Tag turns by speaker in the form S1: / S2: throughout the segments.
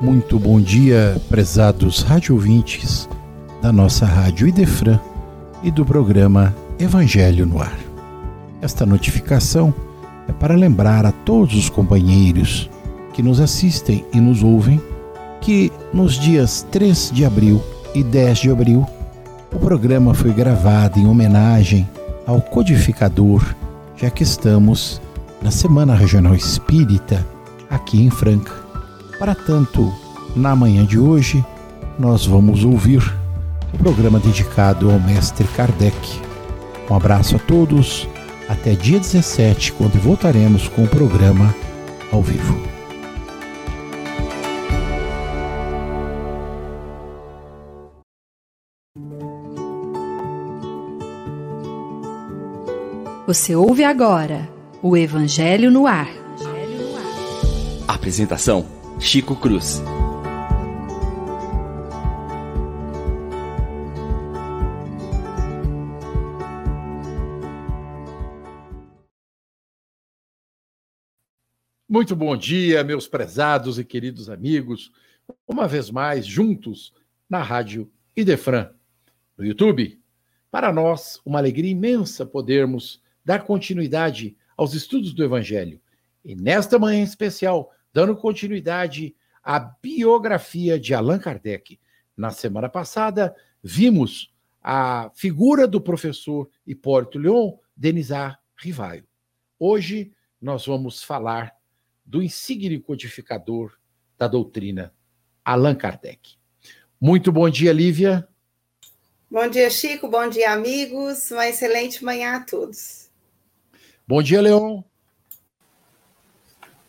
S1: Muito bom dia, prezados rádio ouvintes da nossa Rádio Idefran e do programa Evangelho no Ar. Esta notificação é para lembrar a todos os companheiros que nos assistem e nos ouvem que nos dias 3 de abril e 10 de abril o programa foi gravado em homenagem ao codificador, já que estamos na Semana Regional Espírita aqui em Franca. Para tanto, na manhã de hoje, nós vamos ouvir o programa dedicado ao mestre Kardec. Um abraço a todos, até dia 17, quando voltaremos com o programa ao vivo.
S2: Você ouve agora o Evangelho no Ar.
S3: Apresentação: Chico Cruz.
S1: Muito bom dia, meus prezados e queridos amigos. Uma vez mais, juntos na Rádio Idefran, no YouTube. Para nós, uma alegria imensa podermos dar continuidade aos estudos do Evangelho. E nesta manhã especial, dando continuidade à biografia de Allan Kardec. Na semana passada, vimos a figura do professor Hipólito Leon Denisar Rivaio. Hoje, nós vamos falar do insigne codificador da doutrina, Allan Kardec. Muito bom dia, Lívia.
S4: Bom dia, Chico. Bom dia, amigos. Uma excelente manhã a todos.
S1: Bom dia, Leon.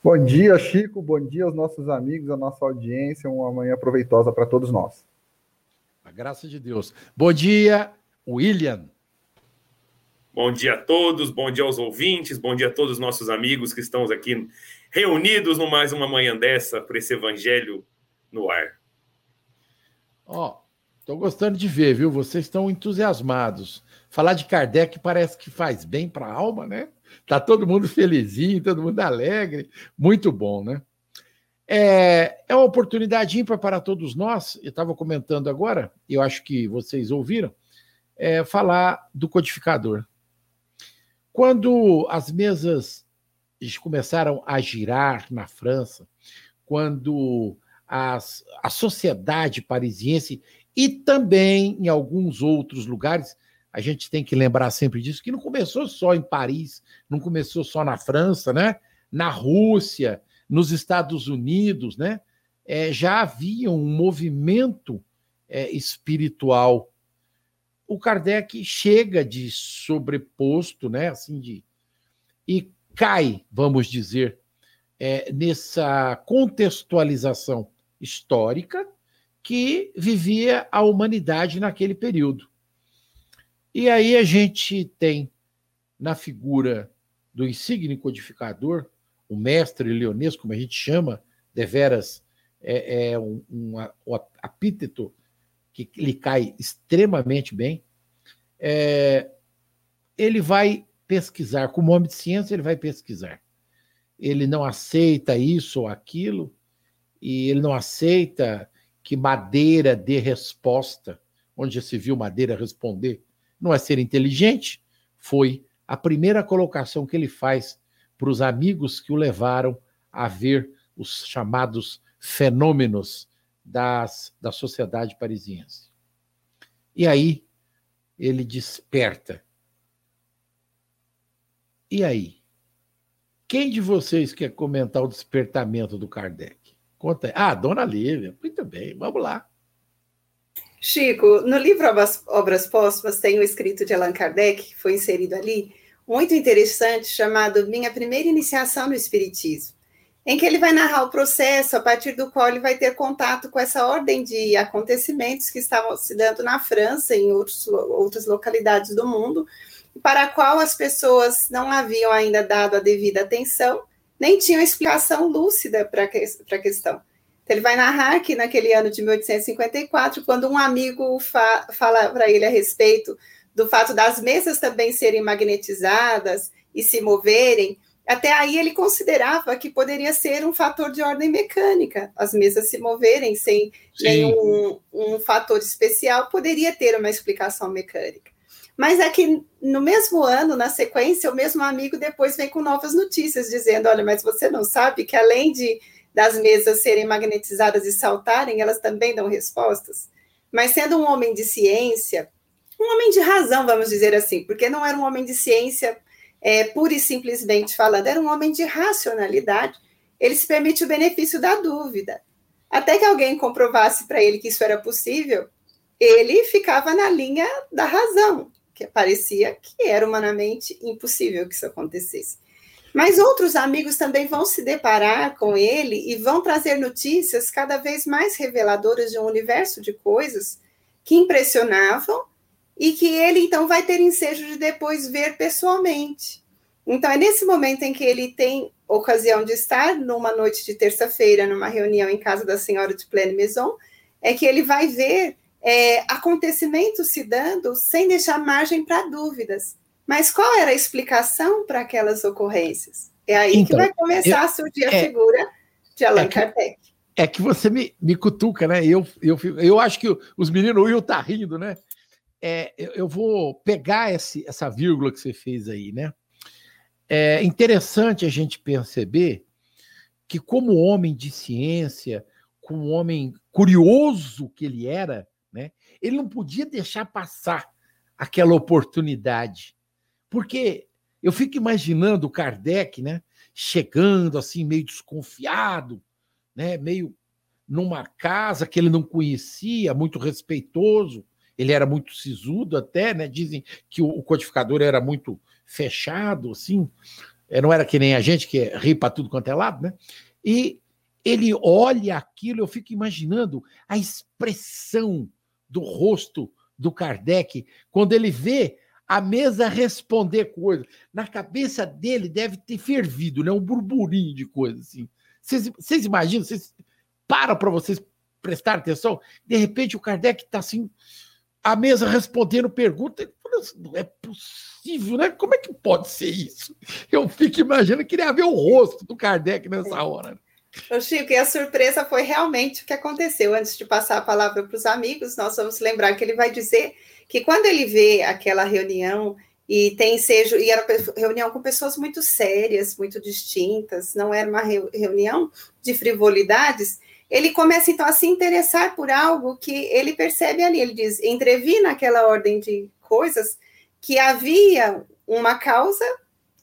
S5: Bom dia, Chico. Bom dia aos nossos amigos, à nossa audiência. Uma manhã proveitosa para todos nós.
S1: A graça de Deus. Bom dia, William.
S6: Bom dia a todos, bom dia aos ouvintes, bom dia a todos os nossos amigos que estamos aqui reunidos no mais uma manhã dessa para esse evangelho no ar.
S1: Ó, oh, estou gostando de ver, viu? Vocês estão entusiasmados. Falar de Kardec parece que faz bem para a alma, né? Tá todo mundo felizinho, todo mundo alegre, muito bom, né? É, é uma oportunidade ímpar para todos nós. Eu estava comentando agora, eu acho que vocês ouviram, é, falar do codificador. Quando as mesas começaram a girar na França, quando as, a sociedade parisiense e também em alguns outros lugares a gente tem que lembrar sempre disso, que não começou só em Paris, não começou só na França, né? Na Rússia, nos Estados Unidos, né? É, já havia um movimento é, espiritual. O Kardec chega de sobreposto, né? Assim de e cai, vamos dizer, é, nessa contextualização histórica que vivia a humanidade naquele período. E aí a gente tem na figura do insigne codificador, o mestre leonês, como a gente chama, deveras é, é um, um, um epíteto que lhe cai extremamente bem, é, ele vai pesquisar, como homem de ciência, ele vai pesquisar. Ele não aceita isso ou aquilo, e ele não aceita que madeira dê resposta, onde já se viu madeira responder não é ser inteligente, foi a primeira colocação que ele faz para os amigos que o levaram a ver os chamados fenômenos das, da sociedade parisiense. E aí ele desperta. E aí? Quem de vocês quer comentar o despertamento do Kardec? Conta aí. Ah, Dona Lívia. Muito bem, vamos lá.
S4: Chico, no livro Obras, Póstumas tem um escrito de Allan Kardec, que foi inserido ali, muito interessante, chamado Minha Primeira Iniciação no Espiritismo, em que ele vai narrar o processo a partir do qual ele vai ter contato com essa ordem de acontecimentos que estavam se dando na França e em outros, outras localidades do mundo, para a qual as pessoas não haviam ainda dado a devida atenção, nem tinham explicação lúcida para a questão. Ele vai narrar que naquele ano de 1854, quando um amigo fa fala para ele a respeito do fato das mesas também serem magnetizadas e se moverem, até aí ele considerava que poderia ser um fator de ordem mecânica, as mesas se moverem sem Sim. nenhum um fator especial, poderia ter uma explicação mecânica. Mas é que no mesmo ano, na sequência, o mesmo amigo depois vem com novas notícias, dizendo: olha, mas você não sabe que além de das mesas serem magnetizadas e saltarem, elas também dão respostas. Mas sendo um homem de ciência, um homem de razão, vamos dizer assim, porque não era um homem de ciência é, pura e simplesmente falando, era um homem de racionalidade, ele se permite o benefício da dúvida. Até que alguém comprovasse para ele que isso era possível, ele ficava na linha da razão, que parecia que era humanamente impossível que isso acontecesse. Mas outros amigos também vão se deparar com ele e vão trazer notícias cada vez mais reveladoras de um universo de coisas que impressionavam e que ele então vai ter ensejo de depois ver pessoalmente. Então é nesse momento em que ele tem ocasião de estar numa noite de terça-feira numa reunião em casa da senhora de Pleine Maison, é que ele vai ver é, acontecimentos se dando sem deixar margem para dúvidas. Mas qual era a explicação para aquelas ocorrências? É aí então, que vai começar eu, a surgir a é, figura de Allan é que, Kardec.
S1: É que você me, me cutuca, né? Eu, eu, eu acho que os meninos, o Will tá rindo, né? É, eu, eu, vou pegar esse, essa vírgula que você fez aí, né? É interessante a gente perceber que, como homem de ciência, como homem curioso que ele era, né? Ele não podia deixar passar aquela oportunidade porque eu fico imaginando o Kardec, né, chegando assim meio desconfiado, né, meio numa casa que ele não conhecia, muito respeitoso, ele era muito sisudo até, né? Dizem que o codificador era muito fechado, assim, é, não era que nem a gente que ri para tudo quanto é lado, né? E ele olha aquilo, eu fico imaginando a expressão do rosto do Kardec quando ele vê a mesa responder coisas. Na cabeça dele deve ter fervido, né? Um burburinho de coisas assim. Vocês, imaginam? Vocês para para vocês prestar atenção. De repente o Kardec está assim, a mesa respondendo pergunta. Assim, não é possível, né? Como é que pode ser isso? Eu fico imaginando que queria ver o rosto do Kardec nessa hora.
S4: Ô Chico, e a surpresa foi realmente o que aconteceu. Antes de passar a palavra para os amigos, nós vamos lembrar que ele vai dizer que quando ele vê aquela reunião e tem seja e era reunião com pessoas muito sérias, muito distintas, não era uma reunião de frivolidades, ele começa então a se interessar por algo que ele percebe ali, ele diz, entrevi naquela ordem de coisas que havia uma causa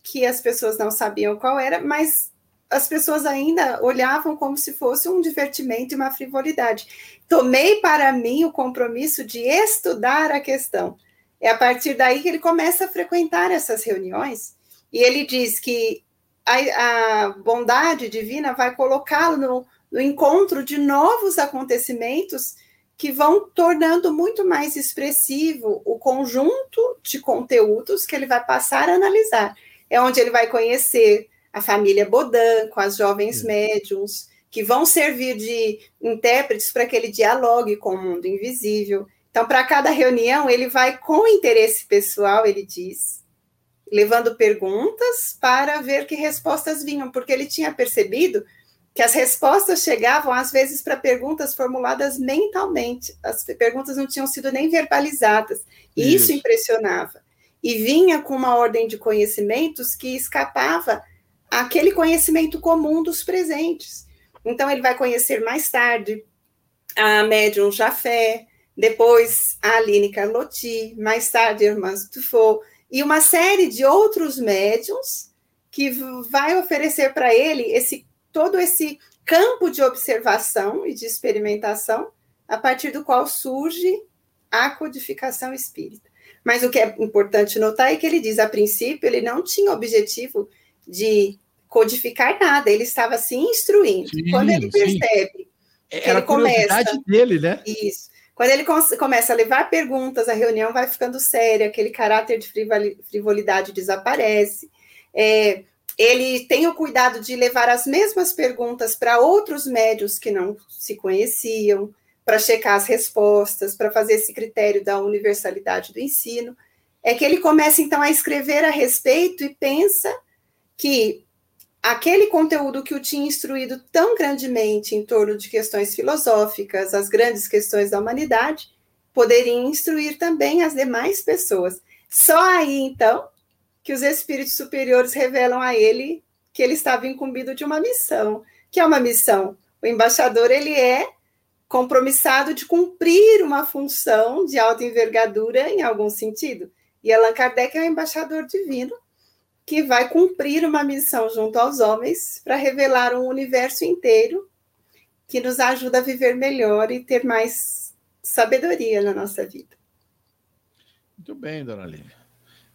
S4: que as pessoas não sabiam qual era, mas as pessoas ainda olhavam como se fosse um divertimento e uma frivolidade. Tomei para mim o compromisso de estudar a questão. É a partir daí que ele começa a frequentar essas reuniões e ele diz que a, a bondade divina vai colocá-lo no, no encontro de novos acontecimentos que vão tornando muito mais expressivo o conjunto de conteúdos que ele vai passar a analisar. É onde ele vai conhecer a família Bodan, com as jovens é. médiums, que vão servir de intérpretes para que ele dialogue com o mundo invisível. Então, para cada reunião, ele vai com interesse pessoal, ele diz, levando perguntas para ver que respostas vinham, porque ele tinha percebido que as respostas chegavam, às vezes, para perguntas formuladas mentalmente. As perguntas não tinham sido nem verbalizadas. E isso, isso impressionava. E vinha com uma ordem de conhecimentos que escapava aquele conhecimento comum dos presentes. Então, ele vai conhecer mais tarde a médium Jafé, depois a Aline Carlotti, mais tarde a irmã e uma série de outros médiums que vai oferecer para ele esse todo esse campo de observação e de experimentação, a partir do qual surge a codificação espírita. Mas o que é importante notar é que ele diz, a princípio, ele não tinha objetivo de codificar nada, ele estava se instruindo. Sim, Quando ele percebe que
S1: Era ele começa dele, né?
S4: Isso. Quando ele começa a levar perguntas, a reunião vai ficando séria, aquele caráter de frivolidade desaparece. É, ele tem o cuidado de levar as mesmas perguntas para outros médios que não se conheciam, para checar as respostas, para fazer esse critério da universalidade do ensino. é que ele começa então a escrever a respeito e pensa que aquele conteúdo que o tinha instruído tão grandemente em torno de questões filosóficas, as grandes questões da humanidade, poderia instruir também as demais pessoas. Só aí, então, que os espíritos superiores revelam a ele que ele estava incumbido de uma missão. Que é uma missão? O embaixador, ele é compromissado de cumprir uma função de alta envergadura em algum sentido. E Allan Kardec é o embaixador divino que vai cumprir uma missão junto aos homens para revelar um universo inteiro que nos ajuda a viver melhor e ter mais sabedoria na nossa vida.
S1: Muito bem, dona Lívia.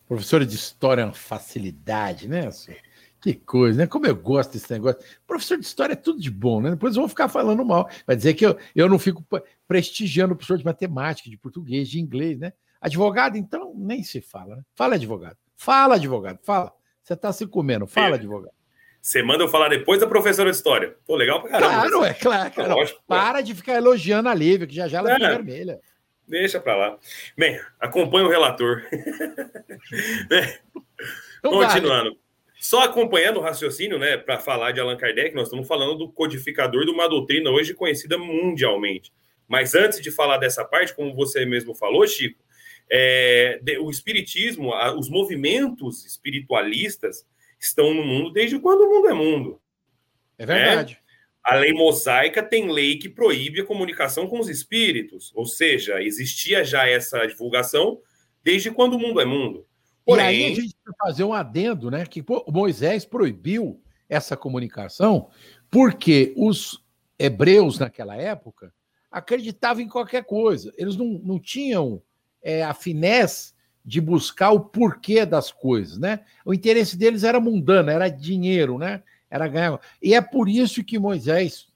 S1: Professora de história é uma facilidade, né? Que coisa, né? Como eu gosto desse negócio. Professor de história é tudo de bom, né? Depois vou ficar falando mal. Vai dizer que eu, eu não fico prestigiando o professor de matemática, de português, de inglês, né? Advogado, então, nem se fala. Né? Fala, advogado. Fala, advogado. Fala. Você está se comendo. Fala, é. advogado.
S6: Você manda eu falar depois da professora de história. Pô, legal pra caramba.
S1: Claro, é claro. claro. Lógico, Para de ficar elogiando a Lívia, que já já ela é. vermelha.
S6: Deixa para lá. Bem, acompanha o relator. Então Continuando. Vale. Só acompanhando o raciocínio, né, para falar de Allan Kardec, nós estamos falando do codificador de uma doutrina hoje conhecida mundialmente. Mas antes de falar dessa parte, como você mesmo falou, Chico, é, o espiritismo, os movimentos espiritualistas estão no mundo desde quando o mundo é mundo.
S1: É verdade.
S6: A lei mosaica tem lei que proíbe a comunicação com os espíritos, ou seja, existia já essa divulgação desde quando o mundo é mundo.
S1: Porém, e aí a gente precisa fazer um adendo, né? Que Moisés proibiu essa comunicação porque os hebreus naquela época acreditavam em qualquer coisa. Eles não, não tinham é, a finesse de buscar o porquê das coisas, né? O interesse deles era mundano, era dinheiro, né? era ganhar. E é por isso que Moisés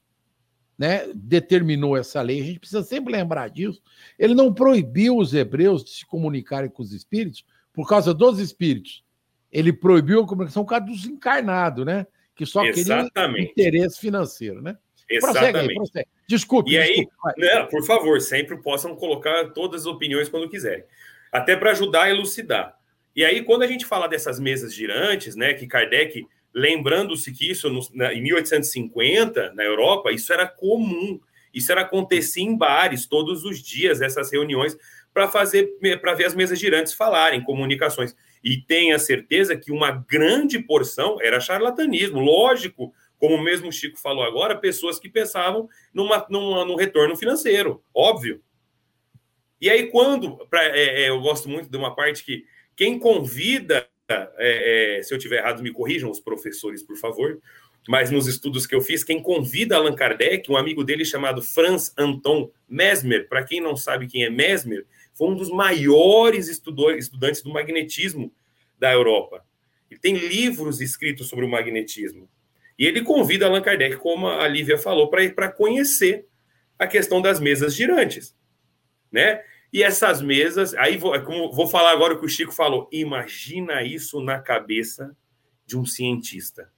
S1: né, determinou essa lei. A gente precisa sempre lembrar disso. Ele não proibiu os hebreus de se comunicarem com os espíritos por causa dos espíritos. Ele proibiu a comunicação por causa dos encarnados, né? Que só queriam interesse financeiro, né?
S6: Exatamente. Prossegue aí, prossegue. Desculpe. E aí, não, por favor, sempre possam colocar todas as opiniões quando quiserem. Até para ajudar a elucidar. E aí, quando a gente fala dessas mesas girantes, né, que Kardec Lembrando-se que isso, no, na, em 1850, na Europa, isso era comum. Isso era acontecer em bares todos os dias, essas reuniões, para fazer para ver as mesas girantes falarem, comunicações. E tenha certeza que uma grande porção era charlatanismo, lógico, como mesmo o Chico falou agora, pessoas que pensavam numa, numa, num retorno financeiro, óbvio. E aí, quando. Pra, é, é, eu gosto muito de uma parte que quem convida é, é, se eu tiver errado, me corrijam os professores, por favor. Mas nos estudos que eu fiz, quem convida Allan Kardec, um amigo dele chamado Franz Anton Mesmer, para quem não sabe quem é Mesmer, foi um dos maiores estudantes do magnetismo da Europa. Ele tem livros escritos sobre o magnetismo. E ele convida Allan Kardec, como a Lívia falou, para conhecer a questão das mesas girantes. Né? E essas mesas, aí vou, é como, vou falar agora o que o Chico falou. Imagina isso na cabeça de um cientista.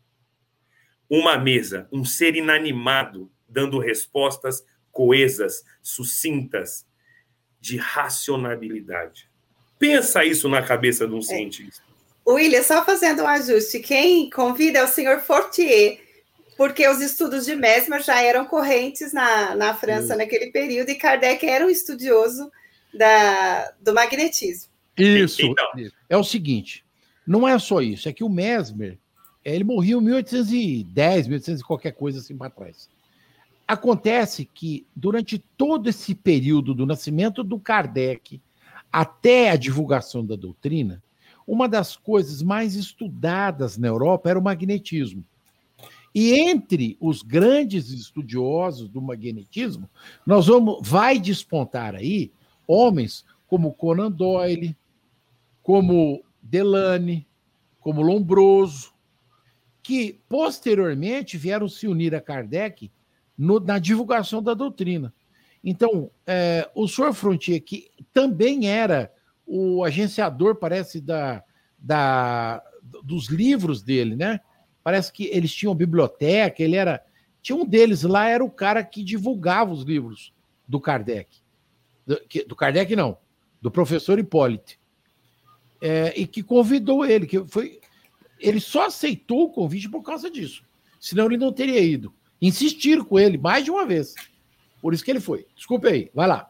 S6: Uma mesa, um ser inanimado, dando respostas coesas, sucintas, de racionalidade. Pensa isso na cabeça de um é. cientista.
S4: William, só fazendo um ajuste, quem convida é o senhor Fortier, porque os estudos de Mesmer já eram correntes na, na França hum. naquele período, e Kardec era um estudioso da, do magnetismo.
S1: Isso, então. É o seguinte, não é só isso, é que o Mesmer, é, ele morreu em 1810, 1800 e qualquer coisa assim para trás. Acontece que durante todo esse período do nascimento do Kardec até a divulgação da doutrina, uma das coisas mais estudadas na Europa era o magnetismo. E entre os grandes estudiosos do magnetismo, nós vamos vai despontar aí homens como Conan Doyle, como Delane, como Lombroso, que posteriormente vieram se unir a Kardec no, na divulgação da doutrina. Então, é, o senhor Frontier, que também era o agenciador, parece, da, da, dos livros dele, né? Parece que eles tinham biblioteca, ele era. Tinha um deles lá, era o cara que divulgava os livros do Kardec do, do Kardec, não, do professor Hipólito. é, e que convidou ele, que foi. Ele só aceitou o convite por causa disso. Senão ele não teria ido. Insistiram com ele mais de uma vez. Por isso que ele foi. Desculpe aí, vai lá.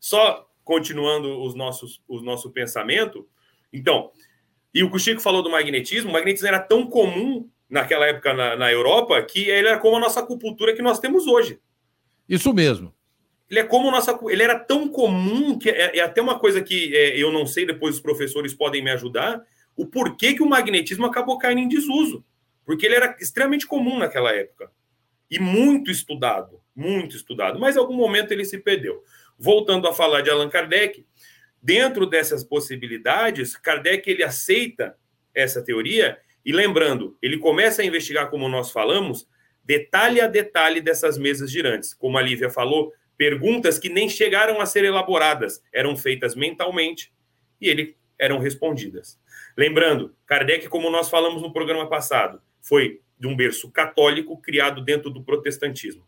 S6: Só continuando os nossos, o nosso pensamento, então, e o que o Chico falou do magnetismo, o magnetismo era tão comum naquela época na, na Europa que ele era como a nossa acupuntura que nós temos hoje.
S1: Isso mesmo.
S6: Ele é como nossa, ele era tão comum que é, é até uma coisa que é, eu não sei, depois os professores podem me ajudar, o porquê que o magnetismo acabou caindo em desuso. Porque ele era extremamente comum naquela época. E muito estudado, muito estudado. Mas em algum momento ele se perdeu. Voltando a falar de Allan Kardec, dentro dessas possibilidades, Kardec ele aceita essa teoria e lembrando, ele começa a investigar, como nós falamos, detalhe a detalhe dessas mesas girantes. Como a Lívia falou, perguntas que nem chegaram a ser elaboradas, eram feitas mentalmente e ele eram respondidas. Lembrando, Kardec, como nós falamos no programa passado, foi de um berço católico criado dentro do protestantismo.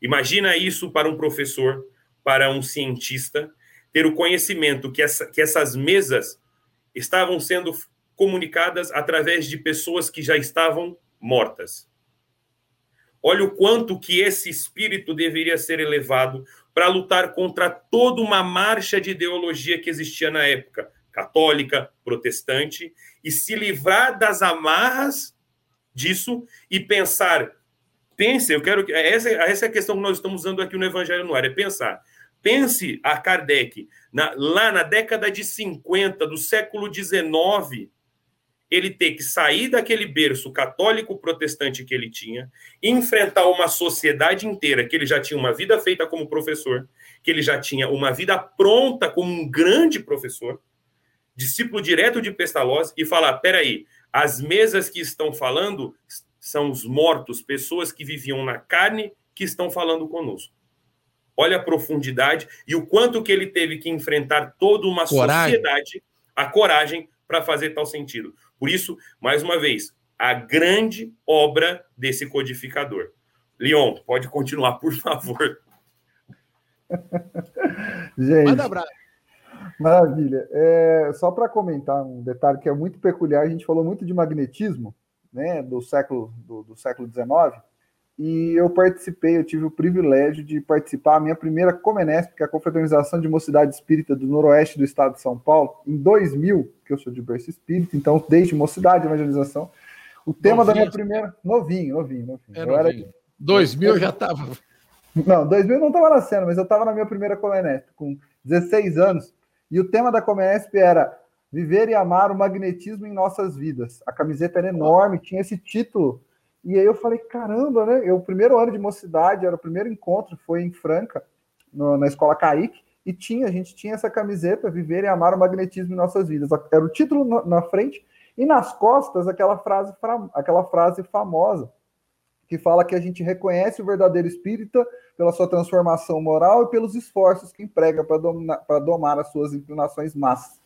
S6: Imagina isso para um professor, para um cientista, ter o conhecimento que, essa, que essas mesas estavam sendo comunicadas através de pessoas que já estavam mortas. Olha o quanto que esse espírito deveria ser elevado para lutar contra toda uma marcha de ideologia que existia na época, católica, protestante, e se livrar das amarras disso e pensar. Pense, eu quero. Essa, essa é a questão que nós estamos usando aqui no Evangelho no Ar, é pensar. Pense a Kardec, na, lá na década de 50 do século XIX, ele ter que sair daquele berço católico protestante que ele tinha, enfrentar uma sociedade inteira que ele já tinha uma vida feita como professor, que ele já tinha uma vida pronta como um grande professor, discípulo direto de Pestalozzi, e falar: peraí, as mesas que estão falando são os mortos, pessoas que viviam na carne, que estão falando conosco. Olha a profundidade e o quanto que ele teve que enfrentar toda uma coragem. sociedade, a coragem para fazer tal sentido. Por isso, mais uma vez, a grande obra desse codificador. Leon, pode continuar, por favor.
S5: Gente, Manda abraço. Maravilha. É, só para comentar um detalhe que é muito peculiar, a gente falou muito de magnetismo, né, do século do, do século XIX, e eu participei, eu tive o privilégio de participar a minha primeira Comenesp, que é a Confraternização de Mocidade Espírita do Noroeste do Estado de São Paulo, em 2000, que eu sou de berço espírita, então desde mocidade, evangelização, o tema novinho. da minha primeira... Novinho, novinho, novinho.
S1: É novinho. Era... 2000 eu já estava...
S5: Não, 2000 eu não estava nascendo, mas eu estava na minha primeira Comenesp, com 16 anos, e o tema da Comenesp era Viver e Amar o Magnetismo em Nossas Vidas. A camiseta era enorme, tinha esse título e aí eu falei, caramba, né? Eu, o primeiro ano de mocidade, era o primeiro encontro, foi em Franca, no, na escola Kaique, e tinha, a gente tinha essa camiseta, Viver e Amar o Magnetismo em Nossas Vidas. Era o título na, na frente, e nas costas aquela frase, aquela frase famosa, que fala que a gente reconhece o verdadeiro espírita pela sua transformação moral e pelos esforços que emprega para domar as suas inclinações massas.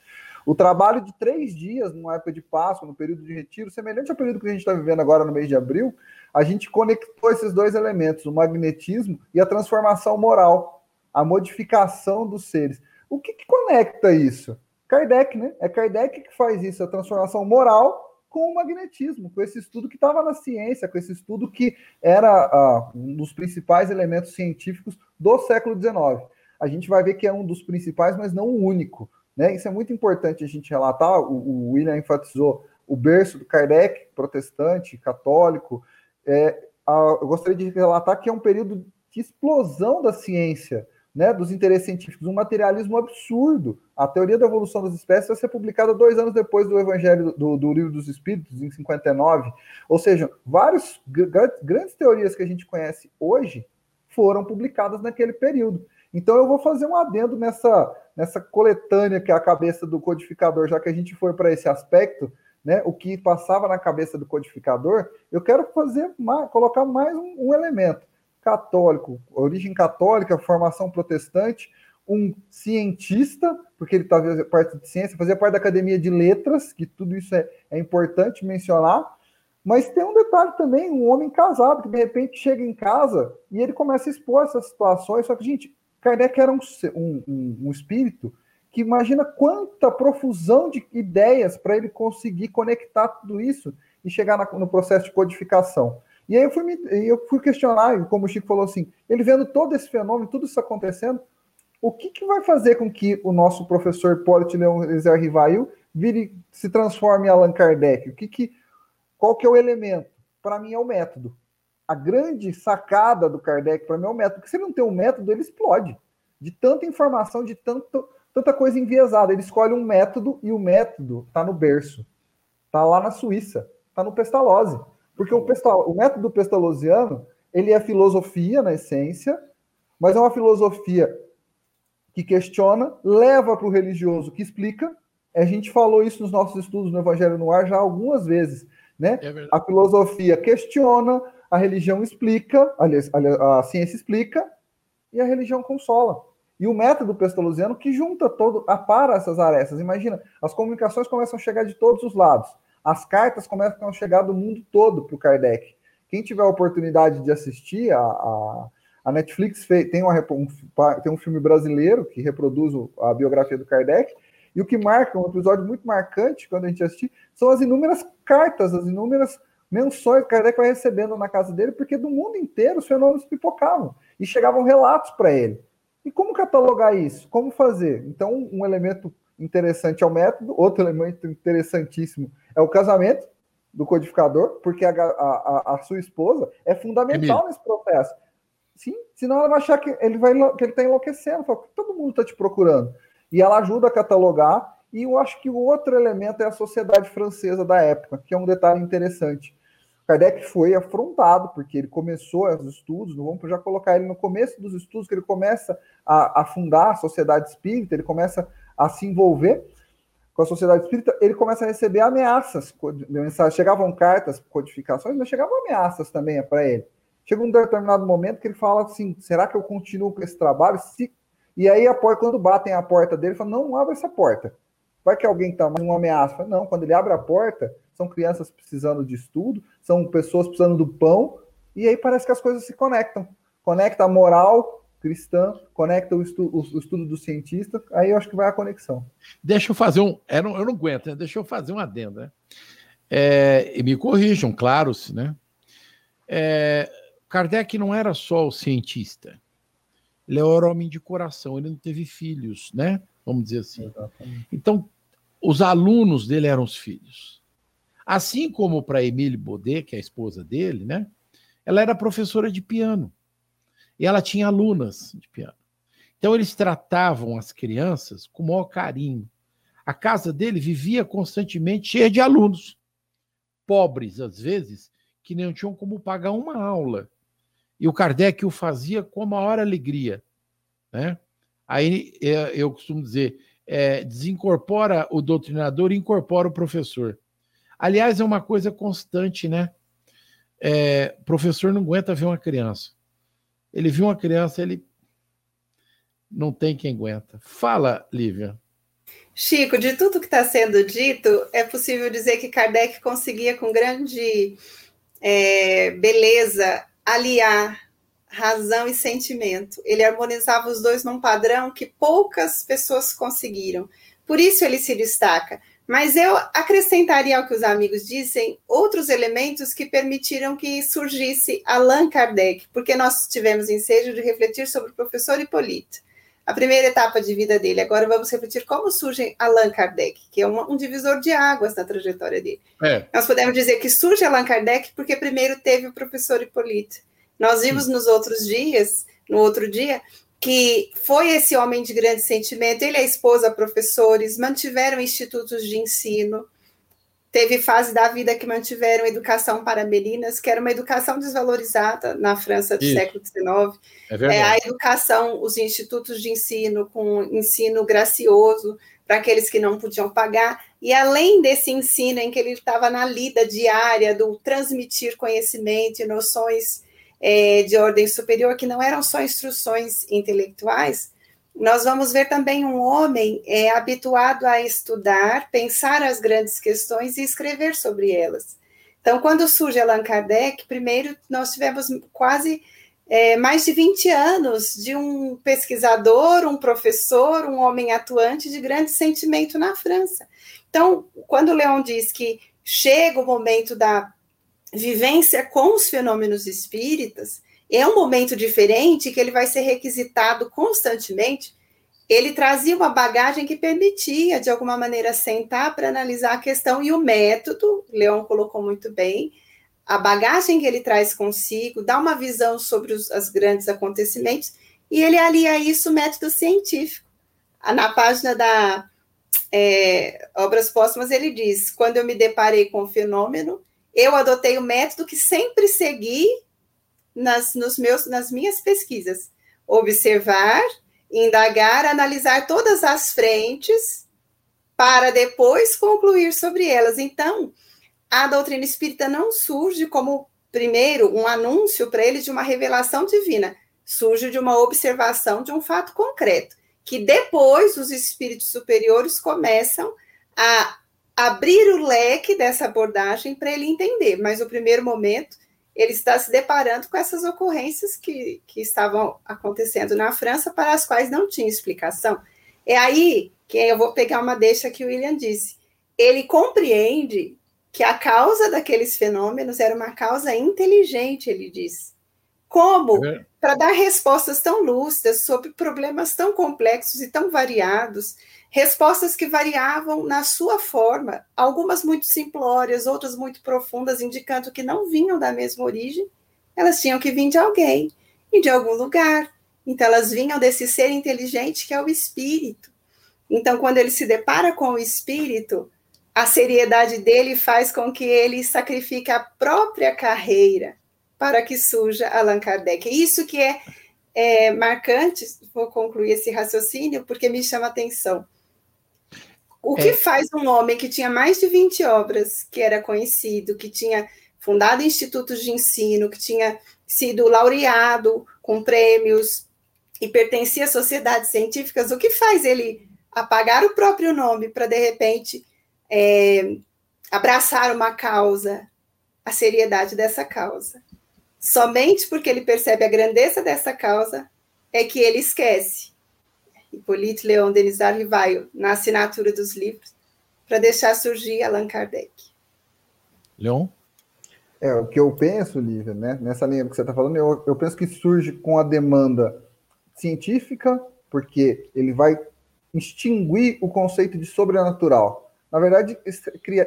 S5: O trabalho de três dias, numa época de Páscoa, no período de retiro, semelhante ao período que a gente está vivendo agora no mês de abril, a gente conectou esses dois elementos, o magnetismo e a transformação moral, a modificação dos seres. O que, que conecta isso? Kardec, né? É Kardec que faz isso, a transformação moral com o magnetismo, com esse estudo que estava na ciência, com esse estudo que era uh, um dos principais elementos científicos do século XIX. A gente vai ver que é um dos principais, mas não o único. Né? Isso é muito importante a gente relatar. O, o William enfatizou o berço do Kardec, protestante, católico. É, a, eu gostaria de relatar que é um período de explosão da ciência, né, dos interesses científicos, um materialismo absurdo. A teoria da evolução das espécies vai ser publicada dois anos depois do Evangelho do, do Livro dos Espíritos, em 59. Ou seja, várias grandes teorias que a gente conhece hoje foram publicadas naquele período. Então eu vou fazer um adendo nessa, nessa coletânea que é a cabeça do codificador, já que a gente foi para esse aspecto, né? O que passava na cabeça do codificador, eu quero fazer mais, colocar mais um, um elemento católico, origem católica, formação protestante, um cientista, porque ele fazia parte de ciência, fazia parte da academia de letras, que tudo isso é, é importante mencionar. Mas tem um detalhe também, um homem casado que de repente chega em casa e ele começa a expor essas situações. Só que, gente, Kardec era um, um, um espírito que imagina quanta profusão de ideias para ele conseguir conectar tudo isso e chegar na, no processo de codificação. E aí eu fui, me, eu fui questionar, como o Chico falou assim, ele vendo todo esse fenômeno, tudo isso acontecendo, o que, que vai fazer com que o nosso professor Hipólito Leão Ezer Rivail vire, se transforme em Allan Kardec? O que que, qual que é o elemento? Para mim é o método. A grande sacada do Kardec para mim é o método, porque se ele não tem um método, ele explode. De tanta informação, de tanto, tanta coisa enviesada. Ele escolhe um método e o método está no berço. Está lá na Suíça. Está no Pestalozzi. Porque o, pestal, o método pestalozziano, ele é filosofia na essência, mas é uma filosofia que questiona, leva para o religioso que explica. A gente falou isso nos nossos estudos no Evangelho no Ar já algumas vezes. Né? É a filosofia questiona, a religião explica, a ciência explica, e a religião consola. E o método pestalozziano que junta todo, apara essas arestas. Imagina, as comunicações começam a chegar de todos os lados. As cartas começam a chegar do mundo todo para o Kardec. Quem tiver a oportunidade de assistir, a, a, a Netflix fez, tem, uma, um, tem um filme brasileiro que reproduz a biografia do Kardec, e o que marca, um episódio muito marcante quando a gente assistir, são as inúmeras cartas, as inúmeras menções que Kardec vai recebendo na casa dele, porque do mundo inteiro os fenômenos pipocavam e chegavam relatos para ele. E como catalogar isso? Como fazer? Então, um elemento interessante é o método, outro elemento interessantíssimo é o casamento do codificador, porque a, a, a sua esposa é fundamental nesse processo. Sim, senão ela vai achar que ele vai que ele está enlouquecendo, fala, todo mundo está te procurando. E ela ajuda a catalogar. E eu acho que o outro elemento é a sociedade francesa da época, que é um detalhe interessante. Kardec foi afrontado, porque ele começou os estudos, não vamos já colocar ele no começo dos estudos, que ele começa a, a fundar a sociedade espírita, ele começa a se envolver com a sociedade espírita, ele começa a receber ameaças, chegavam cartas, codificações, mas chegavam ameaças também para ele. Chega um determinado momento que ele fala assim: será que eu continuo com esse trabalho? Se... E aí, porta, quando batem a porta dele, ele fala: não, não abre essa porta. Vai que alguém está uma ameaça. Não, quando ele abre a porta, são crianças precisando de estudo, são pessoas precisando do pão, e aí parece que as coisas se conectam. Conecta a moral cristã, conecta o, estu, o, o estudo do cientista, aí eu acho que vai a conexão.
S1: Deixa eu fazer um. Eu não, eu não aguento, né? deixa eu fazer um adendo. Né? É, e me corrijam, claro, né? É, Kardec não era só o cientista, ele era homem de coração, ele não teve filhos, né? Vamos dizer assim. Exatamente. Então, os alunos dele eram os filhos. Assim como para Emile Baudet, que é a esposa dele, né? Ela era professora de piano. E ela tinha alunas de piano. Então eles tratavam as crianças com o maior carinho. A casa dele vivia constantemente cheia de alunos, pobres às vezes, que não tinham como pagar uma aula. E o Kardec o fazia com a maior alegria. Né? Aí é, eu costumo dizer: é, desincorpora o doutrinador e incorpora o professor. Aliás, é uma coisa constante, né? É, professor não aguenta ver uma criança. Ele viu uma criança, ele não tem quem aguenta. Fala, Lívia.
S4: Chico, de tudo que está sendo dito, é possível dizer que Kardec conseguia com grande é, beleza aliar razão e sentimento. Ele harmonizava os dois num padrão que poucas pessoas conseguiram. Por isso ele se destaca. Mas eu acrescentaria ao que os amigos dizem outros elementos que permitiram que surgisse Allan Kardec, porque nós tivemos ensejo de refletir sobre o professor Hipólito, a primeira etapa de vida dele. Agora vamos refletir como surge Allan Kardec, que é um, um divisor de águas na trajetória dele. É. Nós podemos dizer que surge Allan Kardec porque primeiro teve o professor Hipólito. Nós vimos nos outros dias, no outro dia, que foi esse homem de grande sentimento, ele e a esposa professores, mantiveram institutos de ensino, teve fase da vida que mantiveram educação para meninas, que era uma educação desvalorizada na França do Isso. século XIX. É é, a educação, os institutos de ensino com ensino gracioso para aqueles que não podiam pagar, e além desse ensino em que ele estava na lida diária do transmitir conhecimento e noções é, de ordem superior, que não eram só instruções intelectuais, nós vamos ver também um homem é, habituado a estudar, pensar as grandes questões e escrever sobre elas. Então, quando surge Allan Kardec, primeiro nós tivemos quase é, mais de 20 anos de um pesquisador, um professor, um homem atuante de grande sentimento na França. Então, quando Leon diz que chega o momento da vivência com os fenômenos espíritas, é um momento diferente que ele vai ser requisitado constantemente. Ele trazia uma bagagem que permitia, de alguma maneira, sentar para analisar a questão e o método, Leon colocou muito bem, a bagagem que ele traz consigo, dá uma visão sobre os as grandes acontecimentos, e ele alia isso método científico. Na página da é, Obras Póstumas, ele diz: quando eu me deparei com o fenômeno, eu adotei o método que sempre segui nas, nos meus, nas minhas pesquisas: observar, indagar, analisar todas as frentes, para depois concluir sobre elas. Então, a doutrina espírita não surge como, primeiro, um anúncio para eles de uma revelação divina, surge de uma observação de um fato concreto, que depois os espíritos superiores começam a abrir o leque dessa abordagem para ele entender, mas o primeiro momento ele está se deparando com essas ocorrências que, que estavam acontecendo na França, para as quais não tinha explicação. É aí que eu vou pegar uma deixa que o William disse. Ele compreende que a causa daqueles fenômenos era uma causa inteligente, ele diz. Como? É. Para dar respostas tão lúcidas sobre problemas tão complexos e tão variados, respostas que variavam na sua forma, algumas muito simplórias, outras muito profundas, indicando que não vinham da mesma origem, elas tinham que vir de alguém e de algum lugar. Então, elas vinham desse ser inteligente que é o espírito. Então, quando ele se depara com o espírito, a seriedade dele faz com que ele sacrifique a própria carreira para que surja Allan Kardec. Isso que é, é marcante, vou concluir esse raciocínio, porque me chama atenção. O que é. faz um homem que tinha mais de 20 obras, que era conhecido, que tinha fundado institutos de ensino, que tinha sido laureado com prêmios e pertencia a sociedades científicas, o que faz ele apagar o próprio nome para, de repente, é, abraçar uma causa, a seriedade dessa causa. Somente porque ele percebe a grandeza dessa causa é que ele esquece. Hippolyte Leon Denis Arrivaio, na assinatura dos livros, para deixar surgir Allan Kardec.
S1: Leon?
S5: É, o que eu penso, Lívia, né, nessa linha que você está falando, eu, eu penso que surge com a demanda científica, porque ele vai extinguir o conceito de sobrenatural na verdade,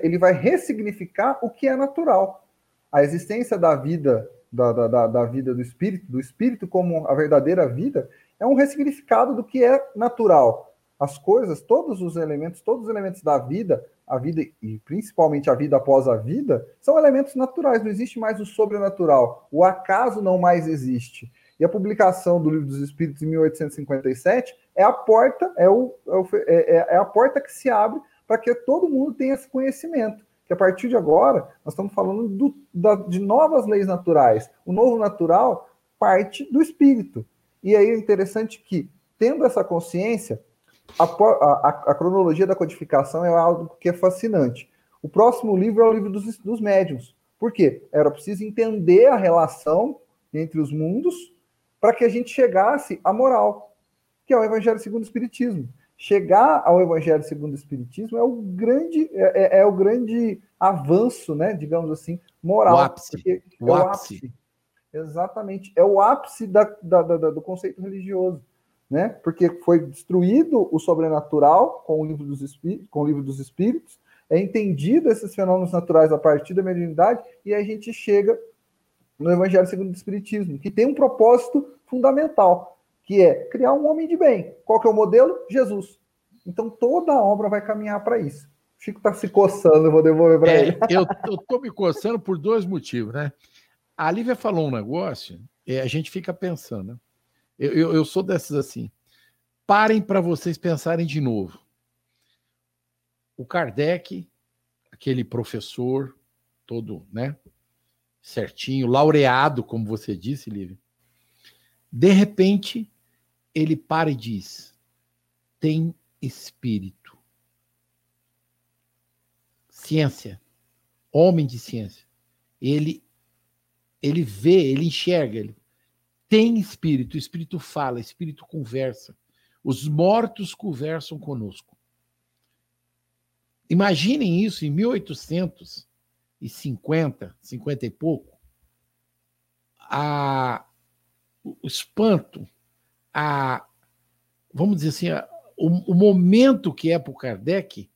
S5: ele vai ressignificar o que é natural. A existência da vida, da, da, da vida do espírito, do espírito como a verdadeira vida, é um ressignificado do que é natural. As coisas, todos os elementos, todos os elementos da vida, a vida e principalmente a vida após a vida, são elementos naturais, não existe mais o sobrenatural. O acaso não mais existe. E a publicação do Livro dos Espíritos em 1857 é a porta, é, o, é, é, é a porta que se abre para que todo mundo tenha esse conhecimento. Que a partir de agora, nós estamos falando do, da, de novas leis naturais. O novo natural parte do espírito. E aí é interessante que, tendo essa consciência, a, a, a, cronologia da codificação é algo que é fascinante. O próximo livro é o livro dos, dos médiuns. Por quê? Era preciso entender a relação entre os mundos para que a gente chegasse à moral, que é o Evangelho segundo o Espiritismo chegar ao Evangelho segundo o Espiritismo é o grande, é, é, é o grande avanço, né, digamos assim, moral.
S1: O ápice.
S5: É o, o ápice. ápice. Exatamente. É o ápice da, da, da, do conceito religioso. Né? Porque foi destruído o sobrenatural com o livro dos espíritos, com o livro dos espíritos, é entendido esses fenômenos naturais a partir da mediunidade e a gente chega no Evangelho segundo o Espiritismo, que tem um propósito fundamental, que é criar um homem de bem. Qual que é o modelo? Jesus. Então toda a obra vai caminhar para isso. O Chico está se coçando, eu vou devolver para
S1: é,
S5: ele.
S1: eu estou me coçando por dois motivos, né? A Lívia falou um negócio, e a gente fica pensando. Né? Eu, eu, eu sou dessas assim. Parem para vocês pensarem de novo. O Kardec, aquele professor todo, né? Certinho, laureado, como você disse, Lívia. De repente, ele para e diz: tem espírito. Ciência, homem de ciência. Ele ele vê, ele enxerga, ele tem espírito, o espírito fala, o espírito conversa. Os mortos conversam conosco. Imaginem isso em 1850, 50 e pouco. A, o espanto, a, vamos dizer assim, a, o, o, momento que é para o Kardec,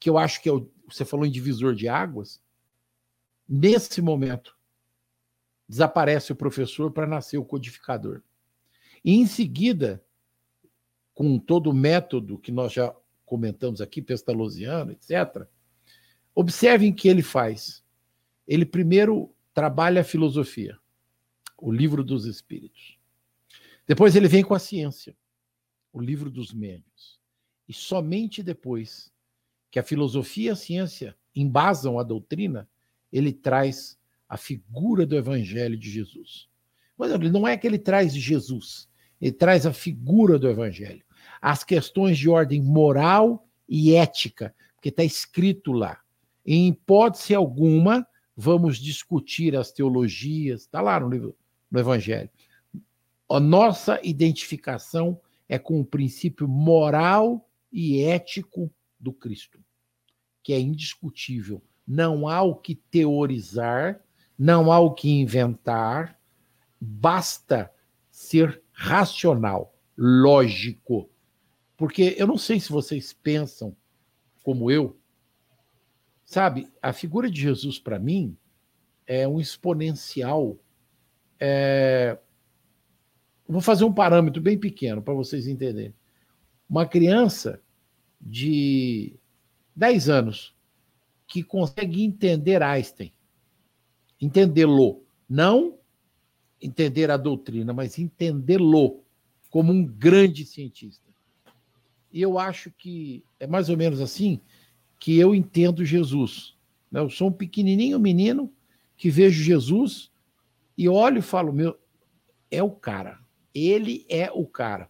S1: que eu acho que é o, você falou em divisor de águas, nesse momento desaparece o professor para nascer o codificador. E em seguida, com todo o método que nós já comentamos aqui, pestalozziano, etc., observem que ele faz. Ele primeiro trabalha a filosofia, o livro dos espíritos. Depois ele vem com a ciência, o livro dos médios. E somente depois que a filosofia e a ciência embasam a doutrina, ele traz a figura do evangelho de Jesus. Mas não é que ele traz Jesus, ele traz a figura do evangelho. As questões de ordem moral e ética, porque está escrito lá. Em hipótese alguma, vamos discutir as teologias, está lá no livro, no Evangelho. A nossa identificação é com o princípio moral e ético do Cristo, que é indiscutível. Não há o que teorizar, não há o que inventar, basta ser racional, lógico. Porque eu não sei se vocês pensam como eu, sabe? A figura de Jesus, para mim, é um exponencial. É... Vou fazer um parâmetro bem pequeno para vocês entenderem. Uma criança de 10 anos que consegue entender Einstein entendê-lo, não entender a doutrina, mas entendê-lo como um grande cientista. E eu acho que é mais ou menos assim que eu entendo Jesus. Né? Eu sou um pequenininho menino que vejo Jesus e olho e falo, meu, é o cara. Ele é o cara.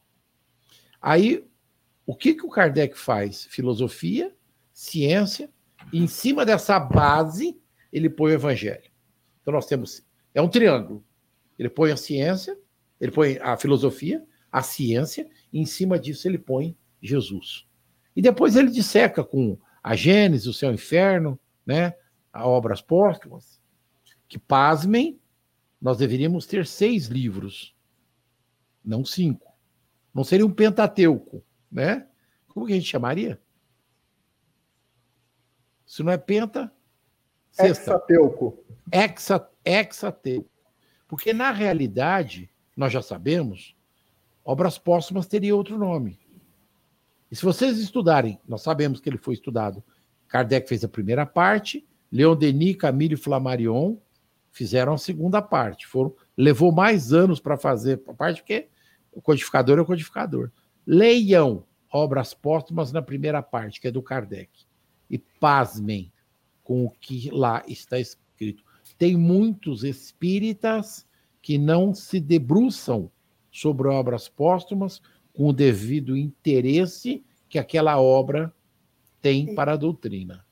S1: Aí, o que, que o Kardec faz? Filosofia, ciência, e em cima dessa base, ele põe o evangelho. Então nós temos. É um triângulo. Ele põe a ciência, ele põe a filosofia, a ciência, e em cima disso ele põe Jesus. E depois ele disseca com a Gênesis, o o inferno, né? A obras póstumas, que pasmem, nós deveríamos ter seis livros, não cinco. Não seria um pentateuco, né? Como que a gente chamaria? Se não é penta,
S5: sexta. Hexateuco
S1: exa, exateu. Porque, na realidade, nós já sabemos, obras póstumas teria outro nome. E se vocês estudarem, nós sabemos que ele foi estudado. Kardec fez a primeira parte, Leon Denis, Camille Flammarion fizeram a segunda parte. Foram, levou mais anos para fazer a parte, porque o codificador é o codificador. Leiam obras póstumas na primeira parte, que é do Kardec. E pasmem com o que lá está escrito tem muitos espíritas que não se debruçam sobre obras póstumas com o devido interesse que aquela obra tem para a doutrina.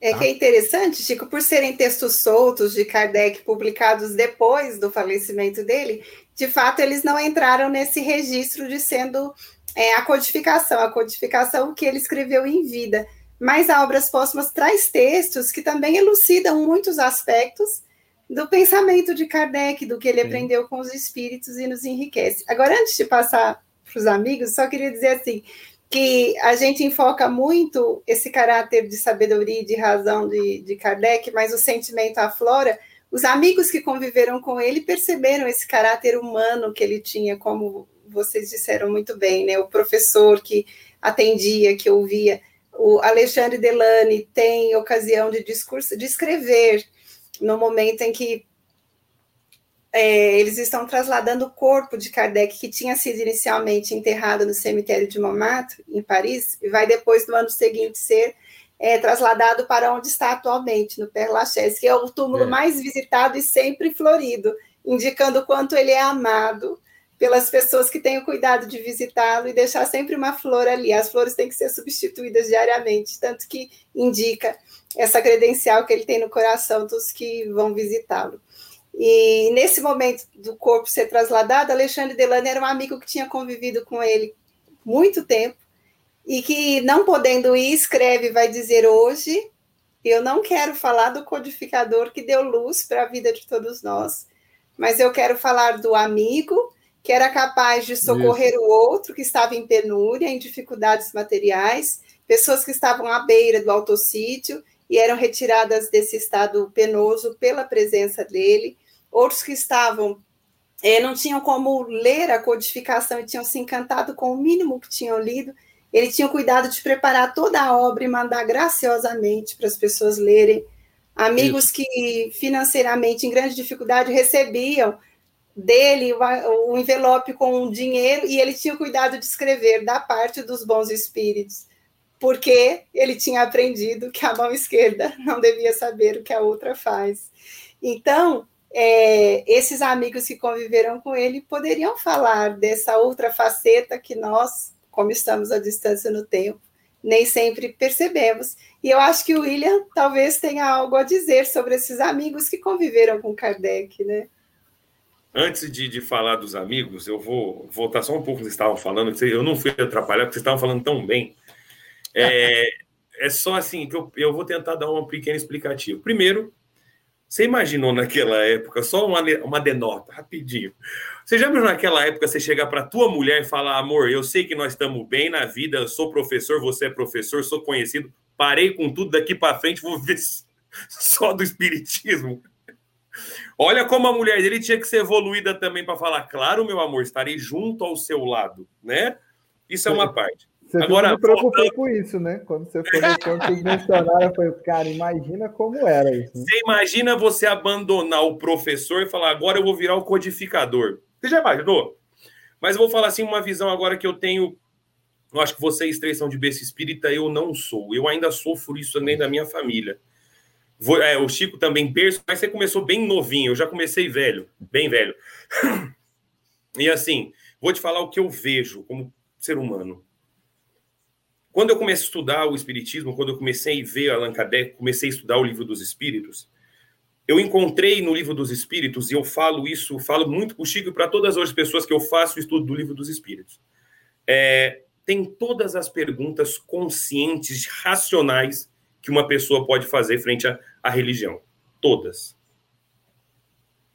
S4: É tá? que é interessante, Chico, por serem textos soltos de Kardec publicados depois do falecimento dele, de fato eles não entraram nesse registro de sendo é, a codificação, a codificação que ele escreveu em vida mas a Obras Póstumas traz textos que também elucidam muitos aspectos do pensamento de Kardec, do que ele Sim. aprendeu com os espíritos e nos enriquece. Agora, antes de passar para os amigos, só queria dizer assim, que a gente enfoca muito esse caráter de sabedoria e de razão de, de Kardec, mas o sentimento aflora. Os amigos que conviveram com ele perceberam esse caráter humano que ele tinha, como vocês disseram muito bem, né? O professor que atendia, que ouvia o Alexandre Delane tem ocasião de, discurso, de escrever no momento em que é, eles estão trasladando o corpo de Kardec, que tinha sido inicialmente enterrado no cemitério de Montmartre, em Paris, e vai depois, no ano seguinte, ser é, trasladado para onde está atualmente, no Père Lachaise, que é o túmulo é. mais visitado e sempre florido, indicando o quanto ele é amado pelas pessoas que têm o cuidado de visitá-lo e deixar sempre uma flor ali. As flores têm que ser substituídas diariamente, tanto que indica essa credencial que ele tem no coração dos que vão visitá-lo. E nesse momento do corpo ser trasladado, Alexandre Delane era um amigo que tinha convivido com ele muito tempo e que, não podendo ir, escreve, vai dizer hoje: Eu não quero falar do codificador que deu luz para a vida de todos nós, mas eu quero falar do amigo que era capaz de socorrer Isso. o outro que estava em penúria, em dificuldades materiais, pessoas que estavam à beira do autossítio e eram retiradas desse estado penoso pela presença dele, outros que estavam é, não tinham como ler a codificação e tinham se encantado com o mínimo que tinham lido. Ele tinha cuidado de preparar toda a obra e mandar graciosamente para as pessoas lerem. Amigos Isso. que financeiramente em grande dificuldade recebiam dele o envelope com dinheiro e ele tinha cuidado de escrever da parte dos bons espíritos, porque ele tinha aprendido que a mão esquerda não devia saber o que a outra faz. Então, é, esses amigos que conviveram com ele poderiam falar dessa outra faceta que nós, como estamos à distância no tempo, nem sempre percebemos. E eu acho que o William talvez tenha algo a dizer sobre esses amigos que conviveram com Kardec, né?
S6: Antes de, de falar dos amigos, eu vou voltar só um pouco que vocês estavam falando. Eu não fui atrapalhar, porque vocês estavam falando tão bem. É, é só assim que eu, eu vou tentar dar uma pequena explicativa. Primeiro, você imaginou naquela época, só uma, uma denota, rapidinho. Você já viu naquela época você chegar para tua mulher e falar: amor, eu sei que nós estamos bem na vida, eu sou professor, você é professor, sou conhecido, parei com tudo daqui para frente, vou ver só do espiritismo. Olha como a mulher dele tinha que ser evoluída também para falar, claro, meu amor, estarei junto ao seu lado, né? Isso é uma parte.
S5: Você Agora, me preocupou voltando... com isso, né? Quando você foi no mencionaram, eu falei, cara, imagina como era isso. Né?
S6: Você imagina você abandonar o professor e falar, agora eu vou virar o codificador. Você já imaginou? Mas eu vou falar assim, uma visão agora que eu tenho. Eu acho que vocês três são de berço espírita, eu não sou. Eu ainda sofro isso nem da minha família. Vou, é, o Chico também berço, mas você começou bem novinho, eu já comecei velho, bem velho. E assim, vou te falar o que eu vejo como ser humano. Quando eu comecei a estudar o Espiritismo, quando eu comecei a ver Allan Kardec, comecei a estudar o Livro dos Espíritos, eu encontrei no Livro dos Espíritos, e eu falo isso, falo muito para o Chico e para todas as pessoas que eu faço o estudo do Livro dos Espíritos. É, tem todas as perguntas conscientes, racionais, que uma pessoa pode fazer frente à, à religião. Todas.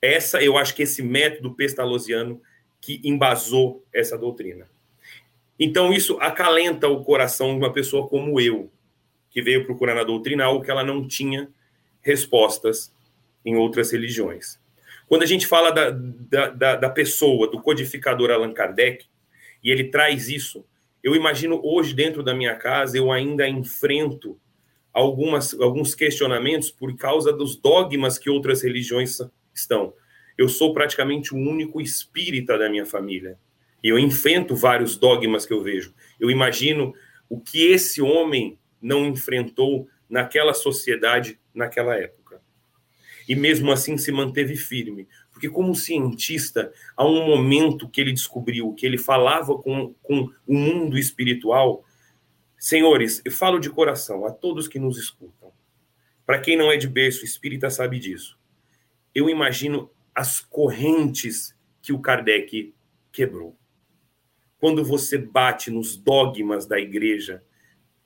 S6: Essa, eu acho que esse método pestalozziano que embasou essa doutrina. Então, isso acalenta o coração de uma pessoa como eu, que veio procurar na doutrina algo que ela não tinha respostas em outras religiões. Quando a gente fala da, da, da, da pessoa, do codificador Allan Kardec, e ele traz isso, eu imagino hoje dentro da minha casa, eu ainda enfrento algumas, alguns questionamentos por causa dos dogmas que outras religiões estão. Eu sou praticamente o único espírita da minha família. E eu enfrento vários dogmas que eu vejo. Eu imagino o que esse homem não enfrentou naquela sociedade, naquela época. E mesmo assim se manteve firme. Porque, como cientista, há um momento que ele descobriu que ele falava com, com o mundo espiritual. Senhores, eu falo de coração a todos que nos escutam. Para quem não é de berço espírita, sabe disso. Eu imagino as correntes que o Kardec quebrou quando você bate nos dogmas da igreja,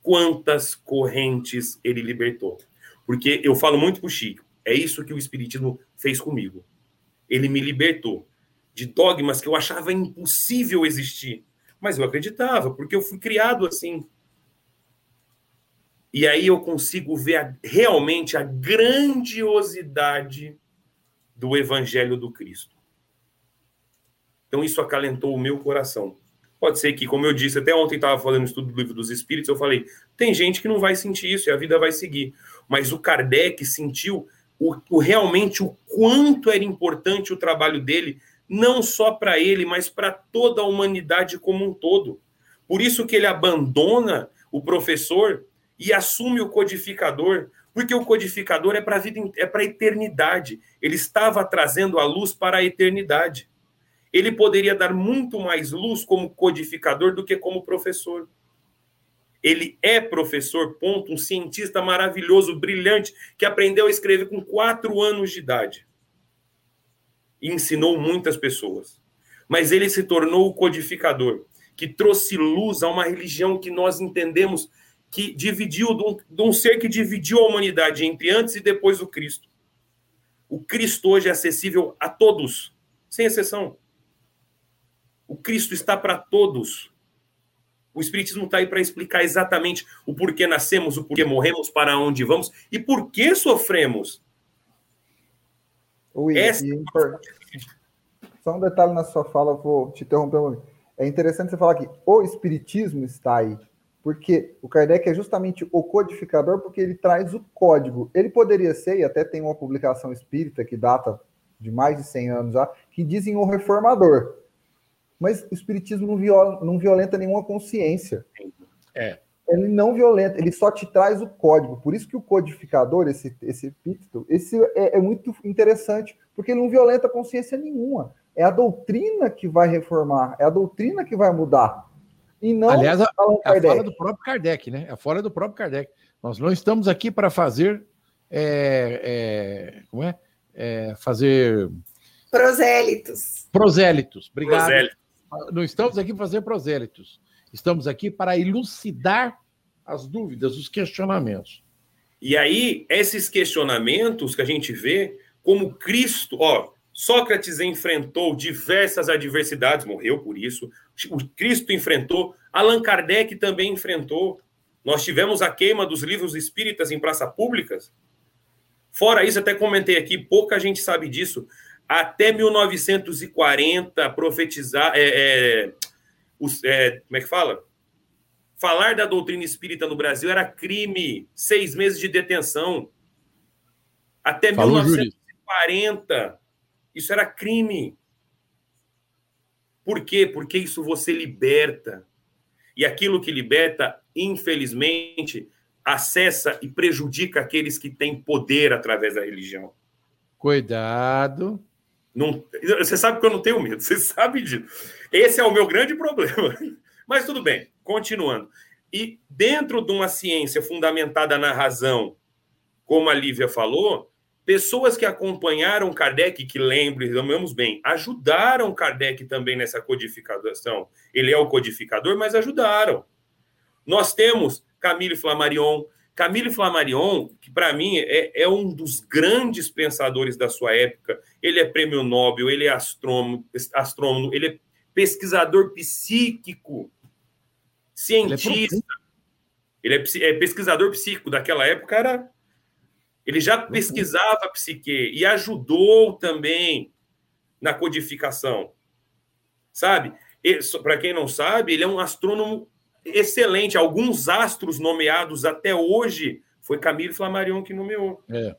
S6: quantas correntes ele libertou. Porque eu falo muito para o Chico, é isso que o Espiritismo fez comigo. Ele me libertou de dogmas que eu achava impossível existir. Mas eu acreditava, porque eu fui criado assim. E aí eu consigo ver a, realmente a grandiosidade do Evangelho do Cristo. Então isso acalentou o meu coração. Pode ser que, como eu disse, até ontem estava falando no estudo do livro dos Espíritos, eu falei, tem gente que não vai sentir isso e a vida vai seguir. Mas o Kardec sentiu o, o realmente o quanto era importante o trabalho dele, não só para ele, mas para toda a humanidade como um todo. Por isso que ele abandona o professor e assume o codificador, porque o codificador é para vida, é para a eternidade. Ele estava trazendo a luz para a eternidade ele poderia dar muito mais luz como codificador do que como professor. Ele é professor, ponto, um cientista maravilhoso, brilhante, que aprendeu a escrever com quatro anos de idade. e ensinou muitas pessoas. Mas ele se tornou o codificador, que trouxe luz a uma religião que nós entendemos que dividiu, de um, de um ser que dividiu a humanidade entre antes e depois do Cristo. O Cristo hoje é acessível a todos, sem exceção. O Cristo está para todos. O Espiritismo está aí para explicar exatamente o porquê nascemos, o porquê morremos, para onde vamos e por que sofremos.
S5: Ui, Essa... e, só um detalhe na sua fala, vou te interromper um momento. É interessante você falar que o Espiritismo está aí, porque o Kardec é justamente o codificador, porque ele traz o código. Ele poderia ser, e até tem uma publicação espírita que data de mais de 100 anos já, que dizem o reformador. Mas o Espiritismo não, viola, não violenta nenhuma consciência.
S1: É.
S5: Ele não violenta, ele só te traz o código. Por isso que o codificador, esse, esse epíteto, esse é, é muito interessante, porque ele não violenta consciência nenhuma. É a doutrina que vai reformar, é a doutrina que vai mudar.
S1: E não Aliás, a, a fala do próprio Kardec, né? A fala do próprio Kardec. Nós não estamos aqui para fazer. É, é, como é? é? Fazer.
S4: Prosélitos.
S1: Prosélitos, obrigado. Prosélitos. Não estamos aqui para fazer prosélitos. Estamos aqui para elucidar as dúvidas, os questionamentos.
S6: E aí, esses questionamentos que a gente vê, como Cristo, ó, Sócrates enfrentou diversas adversidades, morreu por isso. O Cristo enfrentou, Allan Kardec também enfrentou. Nós tivemos a queima dos livros espíritas em praça públicas. Fora isso, até comentei aqui, pouca gente sabe disso. Até 1940, profetizar. É, é, os, é, como é que fala? Falar da doutrina espírita no Brasil era crime, seis meses de detenção. Até Falou, 1940. Isso era crime. Por quê? Porque isso você liberta. E aquilo que liberta, infelizmente, acessa e prejudica aqueles que têm poder através da religião.
S1: Cuidado.
S6: Não, você sabe que eu não tenho medo, você sabe disso. Esse é o meu grande problema. Mas tudo bem, continuando. E dentro de uma ciência fundamentada na razão, como a Lívia falou, Pessoas que acompanharam Kardec, que lembre, lembramos bem, ajudaram Kardec também nessa codificação. Ele é o codificador, mas ajudaram. Nós temos Camille Flammarion. Camille Flammarion, que para mim é, é, um dos grandes pensadores da sua época. Ele é prêmio Nobel, ele é astrônomo, astrônomo ele é pesquisador psíquico, cientista. Ele é, ele é pesquisador psíquico. Daquela época era ele já uhum. pesquisava a psique e ajudou também na codificação. Sabe? Para quem não sabe, ele é um astrônomo excelente. Alguns astros nomeados até hoje foi Camilo Flammarion que nomeou.
S1: É.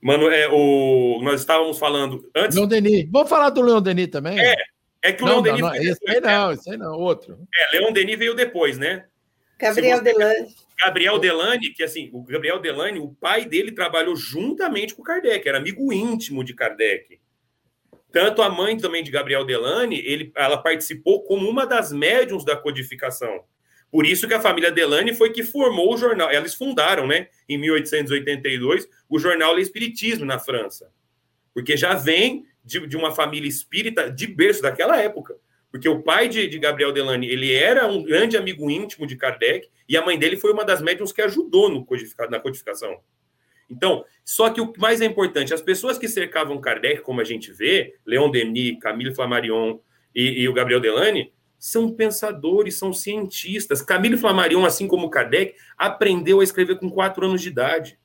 S6: Mano, é, o, nós estávamos falando
S1: antes. Leon Denis. Vamos falar do Leon Denis também?
S6: É, é que o
S1: não,
S6: Leon Denis.
S1: Não, esse aí não, né? esse aí não, outro.
S6: É, Leon Denis veio depois, né?
S4: Gabriel você... Delane.
S6: Gabriel Delane, que assim, o Gabriel Delane, o pai dele trabalhou juntamente com Kardec, era amigo íntimo de Kardec. Tanto a mãe também de Gabriel Delane, ele, ela participou como uma das médiums da codificação. Por isso que a família Delane foi que formou o jornal. Eles fundaram, né, em 1882, o jornal Le Espiritismo na França. Porque já vem de, de uma família espírita de berço daquela época. Porque o pai de, de, Gabriel Delane, ele era um grande amigo íntimo de Kardec, e a mãe dele foi uma das médiums que ajudou no codifica, na codificação. Então, só que o mais é importante, as pessoas que cercavam Kardec, como a gente vê, Leon Denis, Camille Flammarion e, e o Gabriel Delane, são pensadores, são cientistas. Camille Flammarion, assim como Kardec, aprendeu a escrever com quatro anos de idade.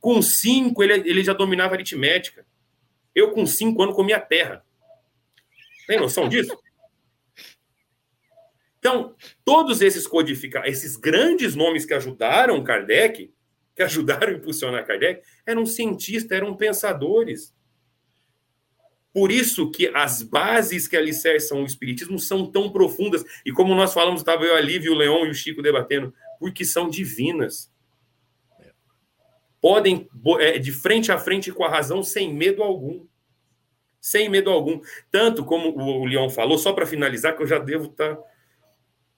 S6: Com cinco, ele, ele já dominava aritmética. Eu, com cinco anos, comia terra. Tem noção disso? Então, todos esses codificados, esses grandes nomes que ajudaram Kardec, que ajudaram a impulsionar Kardec, eram cientistas, eram pensadores. Por isso que as bases que alicerçam o Espiritismo são tão profundas. E como nós falamos, estava eu ali, o Leão e o Chico debatendo, porque são divinas. Podem, é, de frente a frente com a razão, sem medo algum. Sem medo algum. Tanto como o Leão falou, só para finalizar, que eu já devo estar tá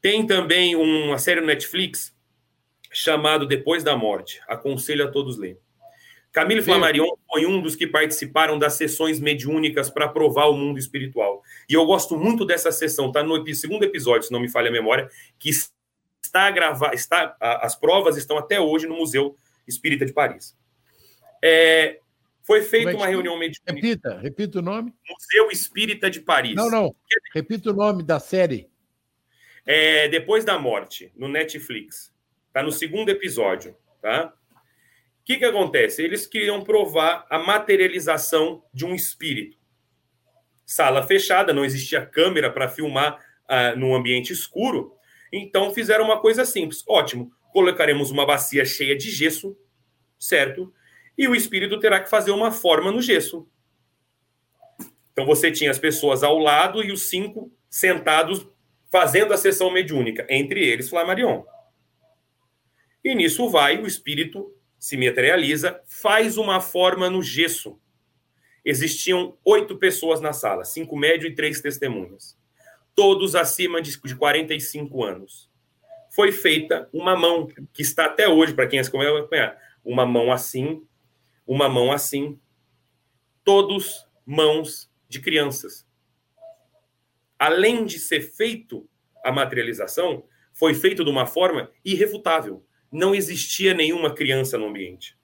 S6: tem também uma série no Netflix chamado Depois da Morte. Aconselho a todos lerem. Camille Flammarion foi um dos que participaram das sessões mediúnicas para provar o mundo espiritual. E eu gosto muito dessa sessão, tá no segundo episódio, se não me falha a memória, que está gravado, está, as provas estão até hoje no Museu Espírita de Paris. É, foi feita é uma reunião mediúnica.
S1: Repita, repita o nome.
S6: Museu Espírita de Paris.
S1: Não, não. Repita o nome da série.
S6: É, Depois da Morte, no Netflix. Está no segundo episódio, tá? O que, que acontece? Eles queriam provar a materialização de um espírito. Sala fechada, não existia câmera para filmar uh, num ambiente escuro. Então fizeram uma coisa simples. Ótimo, colocaremos uma bacia cheia de gesso, certo? E o espírito terá que fazer uma forma no gesso. Então você tinha as pessoas ao lado e os cinco sentados fazendo a sessão mediúnica, entre eles Flammarion. E nisso vai, o espírito se materializa, faz uma forma no gesso. Existiam oito pessoas na sala, cinco médios e três testemunhas, todos acima de 45 anos. Foi feita uma mão, que está até hoje, para quem acompanhar, uma mão assim, uma mão assim, todos mãos de crianças além de ser feito a materialização, foi feito de uma forma irrefutável. Não existia nenhuma criança no ambiente.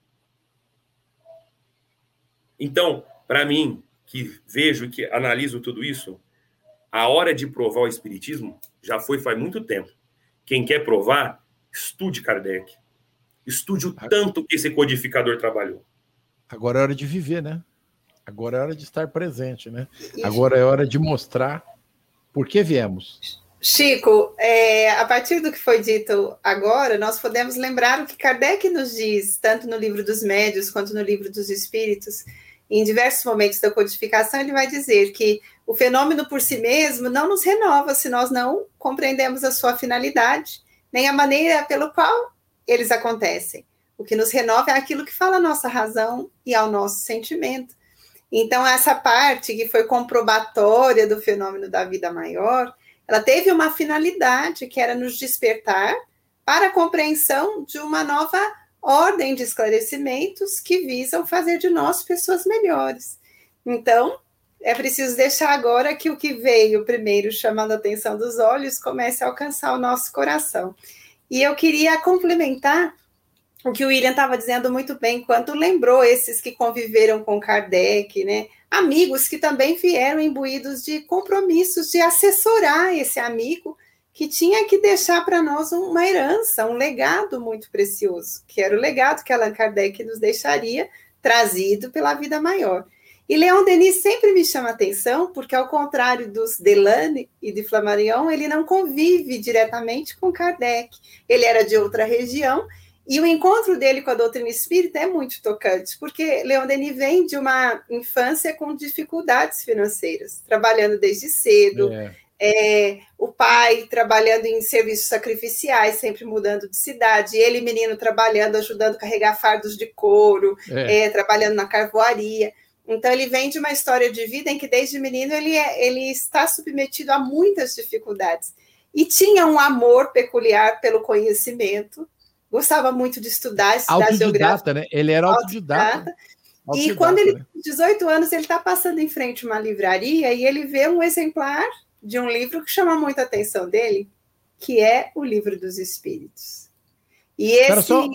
S6: Então, para mim, que vejo e que analiso tudo isso, a hora de provar o espiritismo já foi faz muito tempo. Quem quer provar, estude Kardec. Estude o tanto que esse codificador trabalhou.
S1: Agora é hora de viver, né? Agora é hora de estar presente, né? Agora é hora de mostrar por que viemos?
S4: Chico, é, a partir do que foi dito agora, nós podemos lembrar o que Kardec nos diz, tanto no livro dos médios quanto no livro dos espíritos. Em diversos momentos da codificação, ele vai dizer que o fenômeno por si mesmo não nos renova se nós não compreendemos a sua finalidade, nem a maneira pelo qual eles acontecem. O que nos renova é aquilo que fala a nossa razão e ao nosso sentimento. Então, essa parte que foi comprobatória do fenômeno da vida maior, ela teve uma finalidade, que era nos despertar para a compreensão de uma nova ordem de esclarecimentos que visam fazer de nós pessoas melhores. Então, é preciso deixar agora que o que veio primeiro chamando a atenção dos olhos comece a alcançar o nosso coração. E eu queria complementar o que o William estava dizendo muito bem, quando lembrou esses que conviveram com Kardec, né? Amigos que também vieram imbuídos de compromissos de assessorar esse amigo que tinha que deixar para nós uma herança, um legado muito precioso, que era o legado que Allan Kardec nos deixaria, trazido pela vida maior. E Leon Denis sempre me chama atenção, porque ao contrário dos Delane e de Flammarion, ele não convive diretamente com Kardec. Ele era de outra região e o encontro dele com a doutrina espírita é muito tocante, porque Leon Denis vem de uma infância com dificuldades financeiras, trabalhando desde cedo, é. É, o pai trabalhando em serviços sacrificiais, sempre mudando de cidade, ele, menino, trabalhando, ajudando a carregar fardos de couro, é. é. trabalhando na carvoaria. Então, ele vem de uma história de vida em que, desde menino, ele, é, ele está submetido a muitas dificuldades. E tinha um amor peculiar pelo conhecimento, gostava muito de estudar, estudar
S1: autodidata, né? Ele era autodidata. autodidata.
S4: E quando ele tem 18 anos, ele está passando em frente a uma livraria e ele vê um exemplar de um livro que chama muito a atenção dele, que é o Livro dos Espíritos. E esse.
S1: só,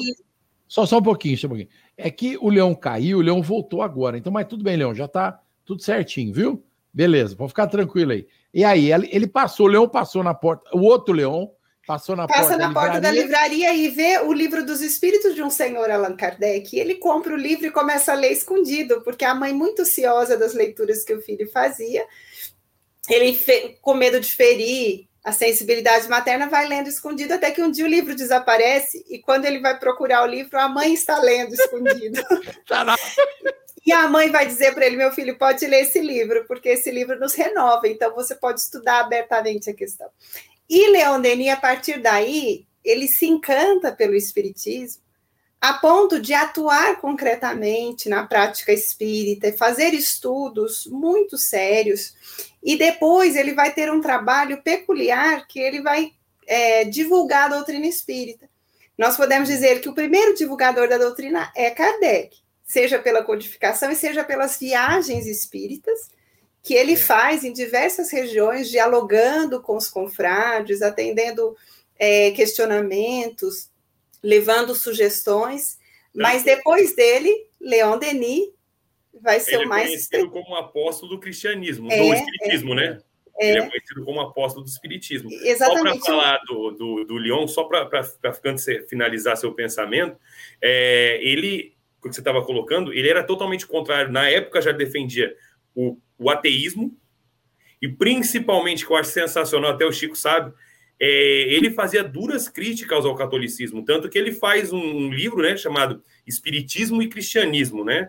S1: só, só um pouquinho, só um pouquinho. É que o leão caiu, o leão voltou agora. Então, mas tudo bem, leão, já está tudo certinho, viu? Beleza, pode ficar tranquilo aí. E aí, ele passou, o leão passou na porta, o outro leão Passou na,
S4: Passa
S1: porta,
S4: na da porta da livraria e vê o livro dos Espíritos de um senhor Allan Kardec. Ele compra o livro e começa a ler escondido, porque a mãe, muito ciosa das leituras que o filho fazia, ele, com medo de ferir a sensibilidade materna, vai lendo escondido, até que um dia o livro desaparece, e quando ele vai procurar o livro, a mãe está lendo escondido. Tá e a mãe vai dizer para ele: meu filho, pode ler esse livro, porque esse livro nos renova, então você pode estudar abertamente a questão. E Leon Denis, a partir daí, ele se encanta pelo espiritismo a ponto de atuar concretamente na prática espírita, fazer estudos muito sérios, e depois ele vai ter um trabalho peculiar que ele vai é, divulgar a doutrina espírita. Nós podemos dizer que o primeiro divulgador da doutrina é Kardec, seja pela codificação e seja pelas viagens espíritas que ele é. faz em diversas regiões, dialogando com os confrades, atendendo é, questionamentos, levando sugestões. Mas depois dele, Leon Denis vai ser
S6: ele
S4: o mais.
S6: Ele é conhecido como apóstolo do cristianismo, é, do espiritismo, é, né? É. Ele é conhecido como apóstolo do espiritismo.
S4: Exatamente.
S6: Só para falar do, do, do Leon, só para finalizar seu pensamento, é, ele, o que você estava colocando, ele era totalmente contrário. Na época já defendia o, o ateísmo, e principalmente, que eu acho sensacional, até o Chico sabe, é, ele fazia duras críticas ao catolicismo, tanto que ele faz um, livro né, chamado Espiritismo e Cristianismo, né?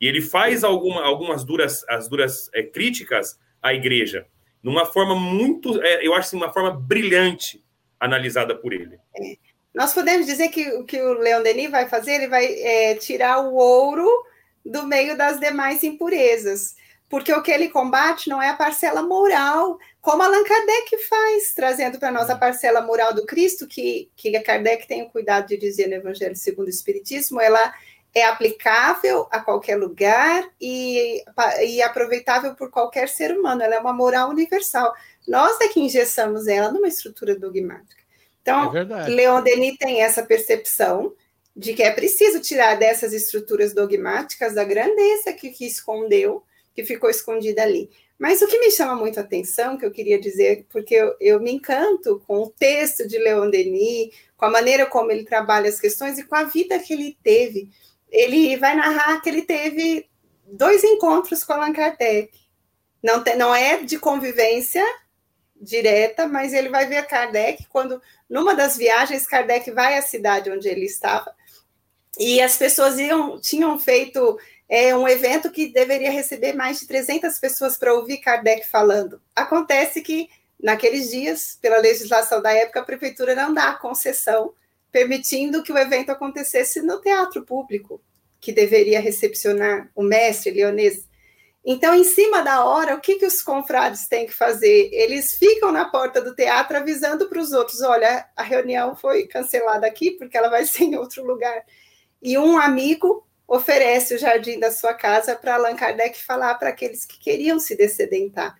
S6: E ele faz alguma, algumas duras, as duras é, críticas à igreja, numa forma muito, é, eu acho assim, uma forma brilhante analisada por ele.
S4: Nós podemos dizer que o que o Leon Denis vai fazer, ele vai é, tirar o ouro do meio das demais impurezas porque o que ele combate não é a parcela moral, como Allan Kardec faz, trazendo para nós a parcela moral do Cristo, que, que Kardec tem o cuidado de dizer no Evangelho segundo o Espiritismo, ela é aplicável a qualquer lugar e, e aproveitável por qualquer ser humano, ela é uma moral universal. Nós é que engessamos ela numa estrutura dogmática. Então, é Leon Denis tem essa percepção de que é preciso tirar dessas estruturas dogmáticas a grandeza que, que escondeu que ficou escondida ali. Mas o que me chama muito a atenção, que eu queria dizer, porque eu, eu, me encanto com o texto de Leon Denis, com a maneira como ele trabalha as questões e com a vida que ele teve. Ele vai narrar que ele teve dois encontros com Allan Kardec. Não, te, não é de convivência direta, mas ele vai ver Kardec quando, numa das viagens, Kardec vai à cidade onde ele estava e as pessoas iam, tinham feito é um evento que deveria receber mais de 300 pessoas para ouvir Kardec falando. Acontece que, naqueles dias, pela legislação da época, a prefeitura não dá concessão, permitindo que o evento acontecesse no teatro público, que deveria recepcionar o mestre leonês. Então, em cima da hora, o que, que os confrades têm que fazer? Eles ficam na porta do teatro avisando para os outros: olha, a reunião foi cancelada aqui porque ela vai ser em outro lugar. E um amigo oferece o jardim da sua casa para Allan Kardec falar para aqueles que queriam se descedentar.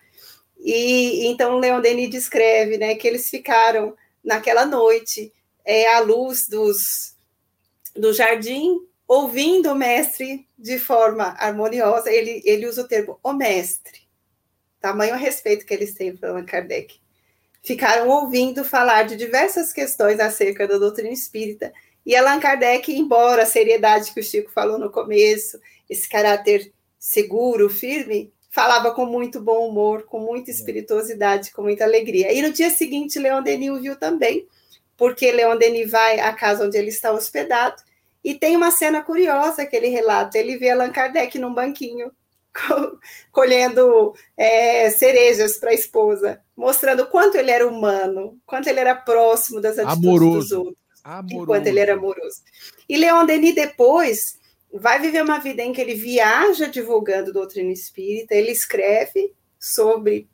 S4: E então Leon Denis descreve né, que eles ficaram naquela noite é, à luz dos, do jardim, ouvindo o mestre de forma harmoniosa. Ele, ele usa o termo o mestre, tamanho respeito que eles têm para Allan Kardec. Ficaram ouvindo falar de diversas questões acerca da doutrina espírita e Allan Kardec, embora a seriedade que o Chico falou no começo, esse caráter seguro, firme, falava com muito bom humor, com muita espirituosidade, com muita alegria. E no dia seguinte, Leon Denis o viu também, porque Leon Denis vai à casa onde ele está hospedado, e tem uma cena curiosa que ele relata. Ele vê Allan Kardec num banquinho, colhendo é, cerejas para a esposa, mostrando quanto ele era humano, quanto ele era próximo das atitudes Amoroso. dos outros. Amoroso. enquanto ele era amoroso. E Leon Denis depois vai viver uma vida em que ele viaja divulgando doutrina espírita, ele escreve sobre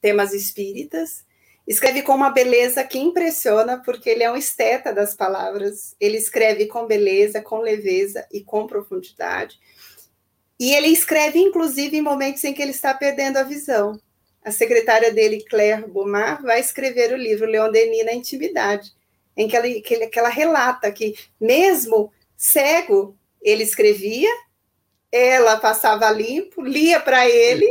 S4: temas espíritas, escreve com uma beleza que impressiona, porque ele é um esteta das palavras, ele escreve com beleza, com leveza e com profundidade. E ele escreve, inclusive, em momentos em que ele está perdendo a visão. A secretária dele, Claire Beaumar, vai escrever o livro Leon Denis na Intimidade em que ela, que, ele, que ela relata que, mesmo cego, ele escrevia, ela passava limpo, lia para ele,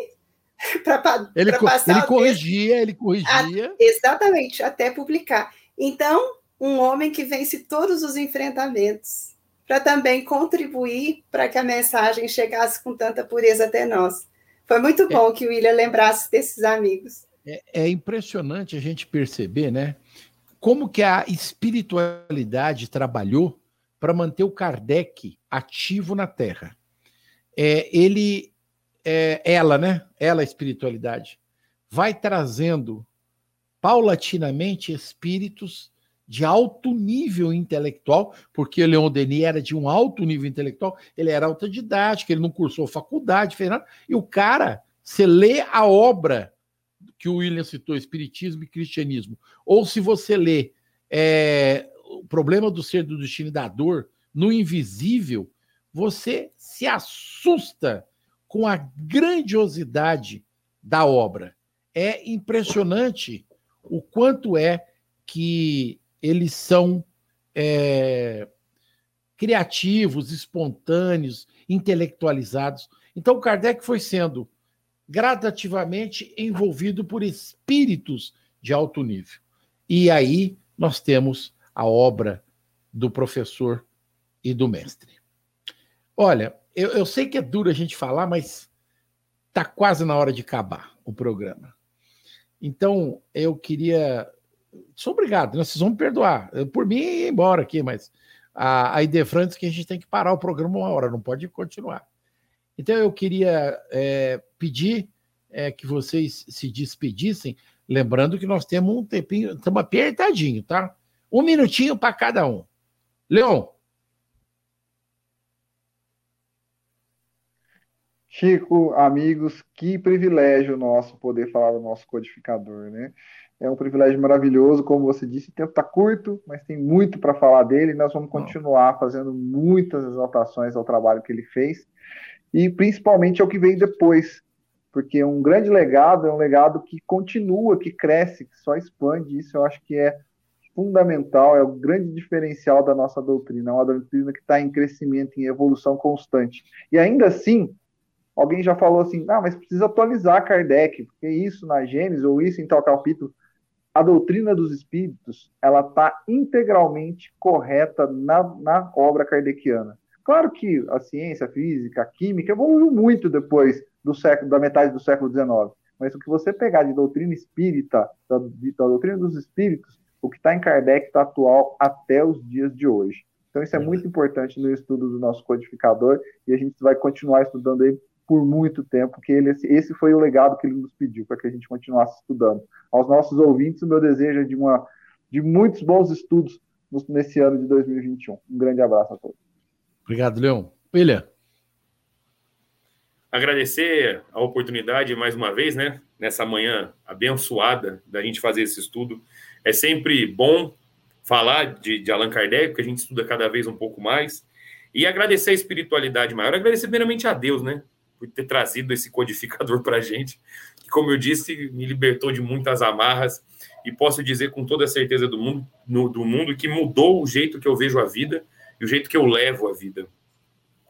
S4: para
S1: ele, passar. Ele corrigia, ele corrigia.
S4: A, exatamente, até publicar. Então, um homem que vence todos os enfrentamentos, para também contribuir para que a mensagem chegasse com tanta pureza até nós. Foi muito é. bom é, que o William lembrasse desses amigos.
S1: É, é impressionante a gente perceber, né? Como que a espiritualidade trabalhou para manter o Kardec ativo na Terra. É, ele, é, ela, né? Ela, a espiritualidade, vai trazendo paulatinamente espíritos de alto nível intelectual, porque Leon Denis era de um alto nível intelectual, ele era autodidático, ele não cursou faculdade, fez nada, e o cara, você lê a obra que o William citou, Espiritismo e Cristianismo, ou se você lê é, o problema do ser do destino e da dor no invisível, você se assusta com a grandiosidade da obra. É impressionante o quanto é que eles são é, criativos, espontâneos, intelectualizados. Então, Kardec foi sendo gradativamente envolvido por espíritos de alto nível. E aí nós temos a obra do professor e do mestre. Olha, eu, eu sei que é duro a gente falar, mas está quase na hora de acabar o programa. Então, eu queria. Sou obrigado, né? vocês vão me perdoar. Por mim, ir embora aqui, mas a, a ideia Francis que a gente tem que parar o programa uma hora, não pode continuar. Então, eu queria é, pedir é, que vocês se despedissem, lembrando que nós temos um tempinho, estamos apertadinho, tá? Um minutinho para cada um. Leon.
S5: Chico, amigos, que privilégio nosso poder falar do nosso codificador, né? É um privilégio maravilhoso, como você disse, o tempo está curto, mas tem muito para falar dele. Nós vamos continuar fazendo muitas exaltações ao trabalho que ele fez e principalmente ao que veio depois, porque um grande legado é um legado que continua, que cresce, que só expande. Isso eu acho que é fundamental, é o grande diferencial da nossa doutrina, é uma doutrina que está em crescimento, em evolução constante. E ainda assim, alguém já falou assim, ah, mas precisa atualizar Kardec, porque isso na Gênesis ou isso em tal capítulo. A doutrina dos espíritos, ela está integralmente correta na, na obra kardeciana. Claro que a ciência, a física, a química evoluiu muito depois do século, da metade do século XIX. Mas o que você pegar de doutrina espírita, da, de, da doutrina dos espíritos, o que está em Kardec está atual até os dias de hoje. Então isso é muito importante no estudo do nosso codificador e a gente vai continuar estudando ele por muito tempo, porque ele, esse foi o legado que ele nos pediu para que a gente continuasse estudando. Aos nossos ouvintes, o meu desejo é de, uma, de muitos bons estudos nesse ano de 2021. Um grande abraço a todos.
S1: Obrigado, Leão. William
S6: agradecer a oportunidade mais uma vez, né? Nessa manhã abençoada da gente fazer esse estudo. É sempre bom falar de, de Allan Kardec, porque a gente estuda cada vez um pouco mais. E agradecer a espiritualidade maior, agradecer primeiramente a Deus, né? Por ter trazido esse codificador para a gente, que, como eu disse, me libertou de muitas amarras. E posso dizer com toda a certeza do mundo, no, do mundo que mudou o jeito que eu vejo a vida e o jeito que eu levo a vida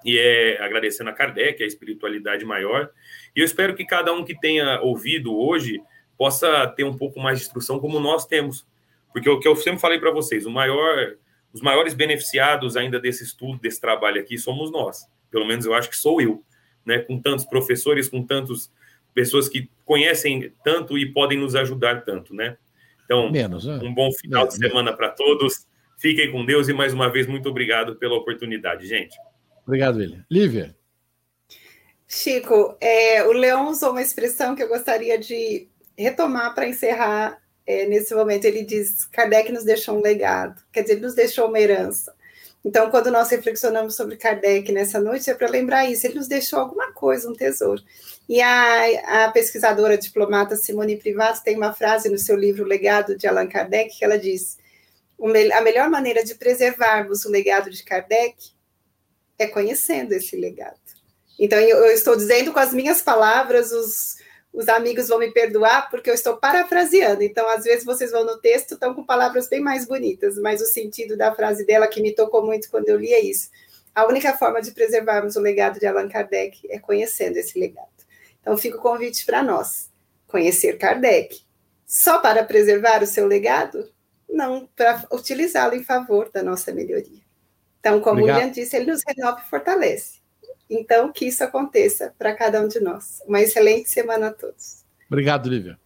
S6: e é agradecendo a Kardec, a espiritualidade maior. E eu espero que cada um que tenha ouvido hoje possa ter um pouco mais de instrução, como nós temos. Porque o que eu sempre falei para vocês, o maior, os maiores beneficiados ainda desse estudo, desse trabalho aqui, somos nós. Pelo menos eu acho que sou eu, né? Com tantos professores, com tantas pessoas que conhecem tanto e podem nos ajudar tanto, né? Então, Menos, né? um bom final Menos, de semana para todos. Fiquem com Deus e mais uma vez muito obrigado pela oportunidade, gente.
S1: Obrigado, William. Lívia.
S4: Chico, é, o Leão usou uma expressão que eu gostaria de retomar para encerrar é, nesse momento. Ele diz: Kardec nos deixou um legado, quer dizer, ele nos deixou uma herança. Então, quando nós reflexionamos sobre Kardec nessa noite, é para lembrar isso: ele nos deixou alguma coisa, um tesouro. E a, a pesquisadora diplomata Simone Privato tem uma frase no seu livro Legado de Allan Kardec que ela diz: a melhor maneira de preservarmos o legado de Kardec é conhecendo esse legado. Então, eu, estou dizendo com as minhas palavras, os, os amigos vão me perdoar, porque eu estou parafraseando. Então, às vezes, vocês vão no texto, estão com palavras bem mais bonitas, mas o sentido da frase dela, que me tocou muito quando eu li, é isso. A única forma de preservarmos o legado de Allan Kardec é conhecendo esse legado. Então, fica o convite para nós: conhecer Kardec. Só para preservar o seu legado? Não, para utilizá-lo em favor da nossa melhoria. Então, como Obrigado. o William disse, ele nos renova e fortalece. Então, que isso aconteça para cada um de nós. Uma excelente semana a todos.
S1: Obrigado, Lívia.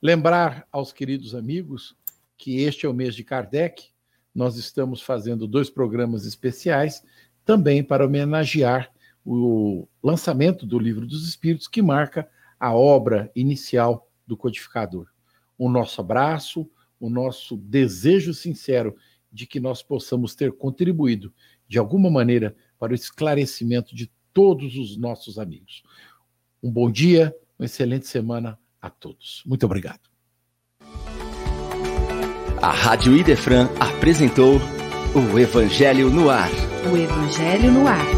S1: Lembrar aos queridos amigos que este é o mês de Kardec. Nós estamos fazendo dois programas especiais também para homenagear o lançamento do Livro dos Espíritos, que marca a obra inicial do codificador. O nosso abraço, o nosso desejo sincero de que nós possamos ter contribuído de alguma maneira para o esclarecimento de todos os nossos amigos. Um bom dia, uma excelente semana a todos. Muito obrigado.
S3: A Rádio Idefran apresentou o Evangelho no Ar.
S2: O Evangelho no Ar.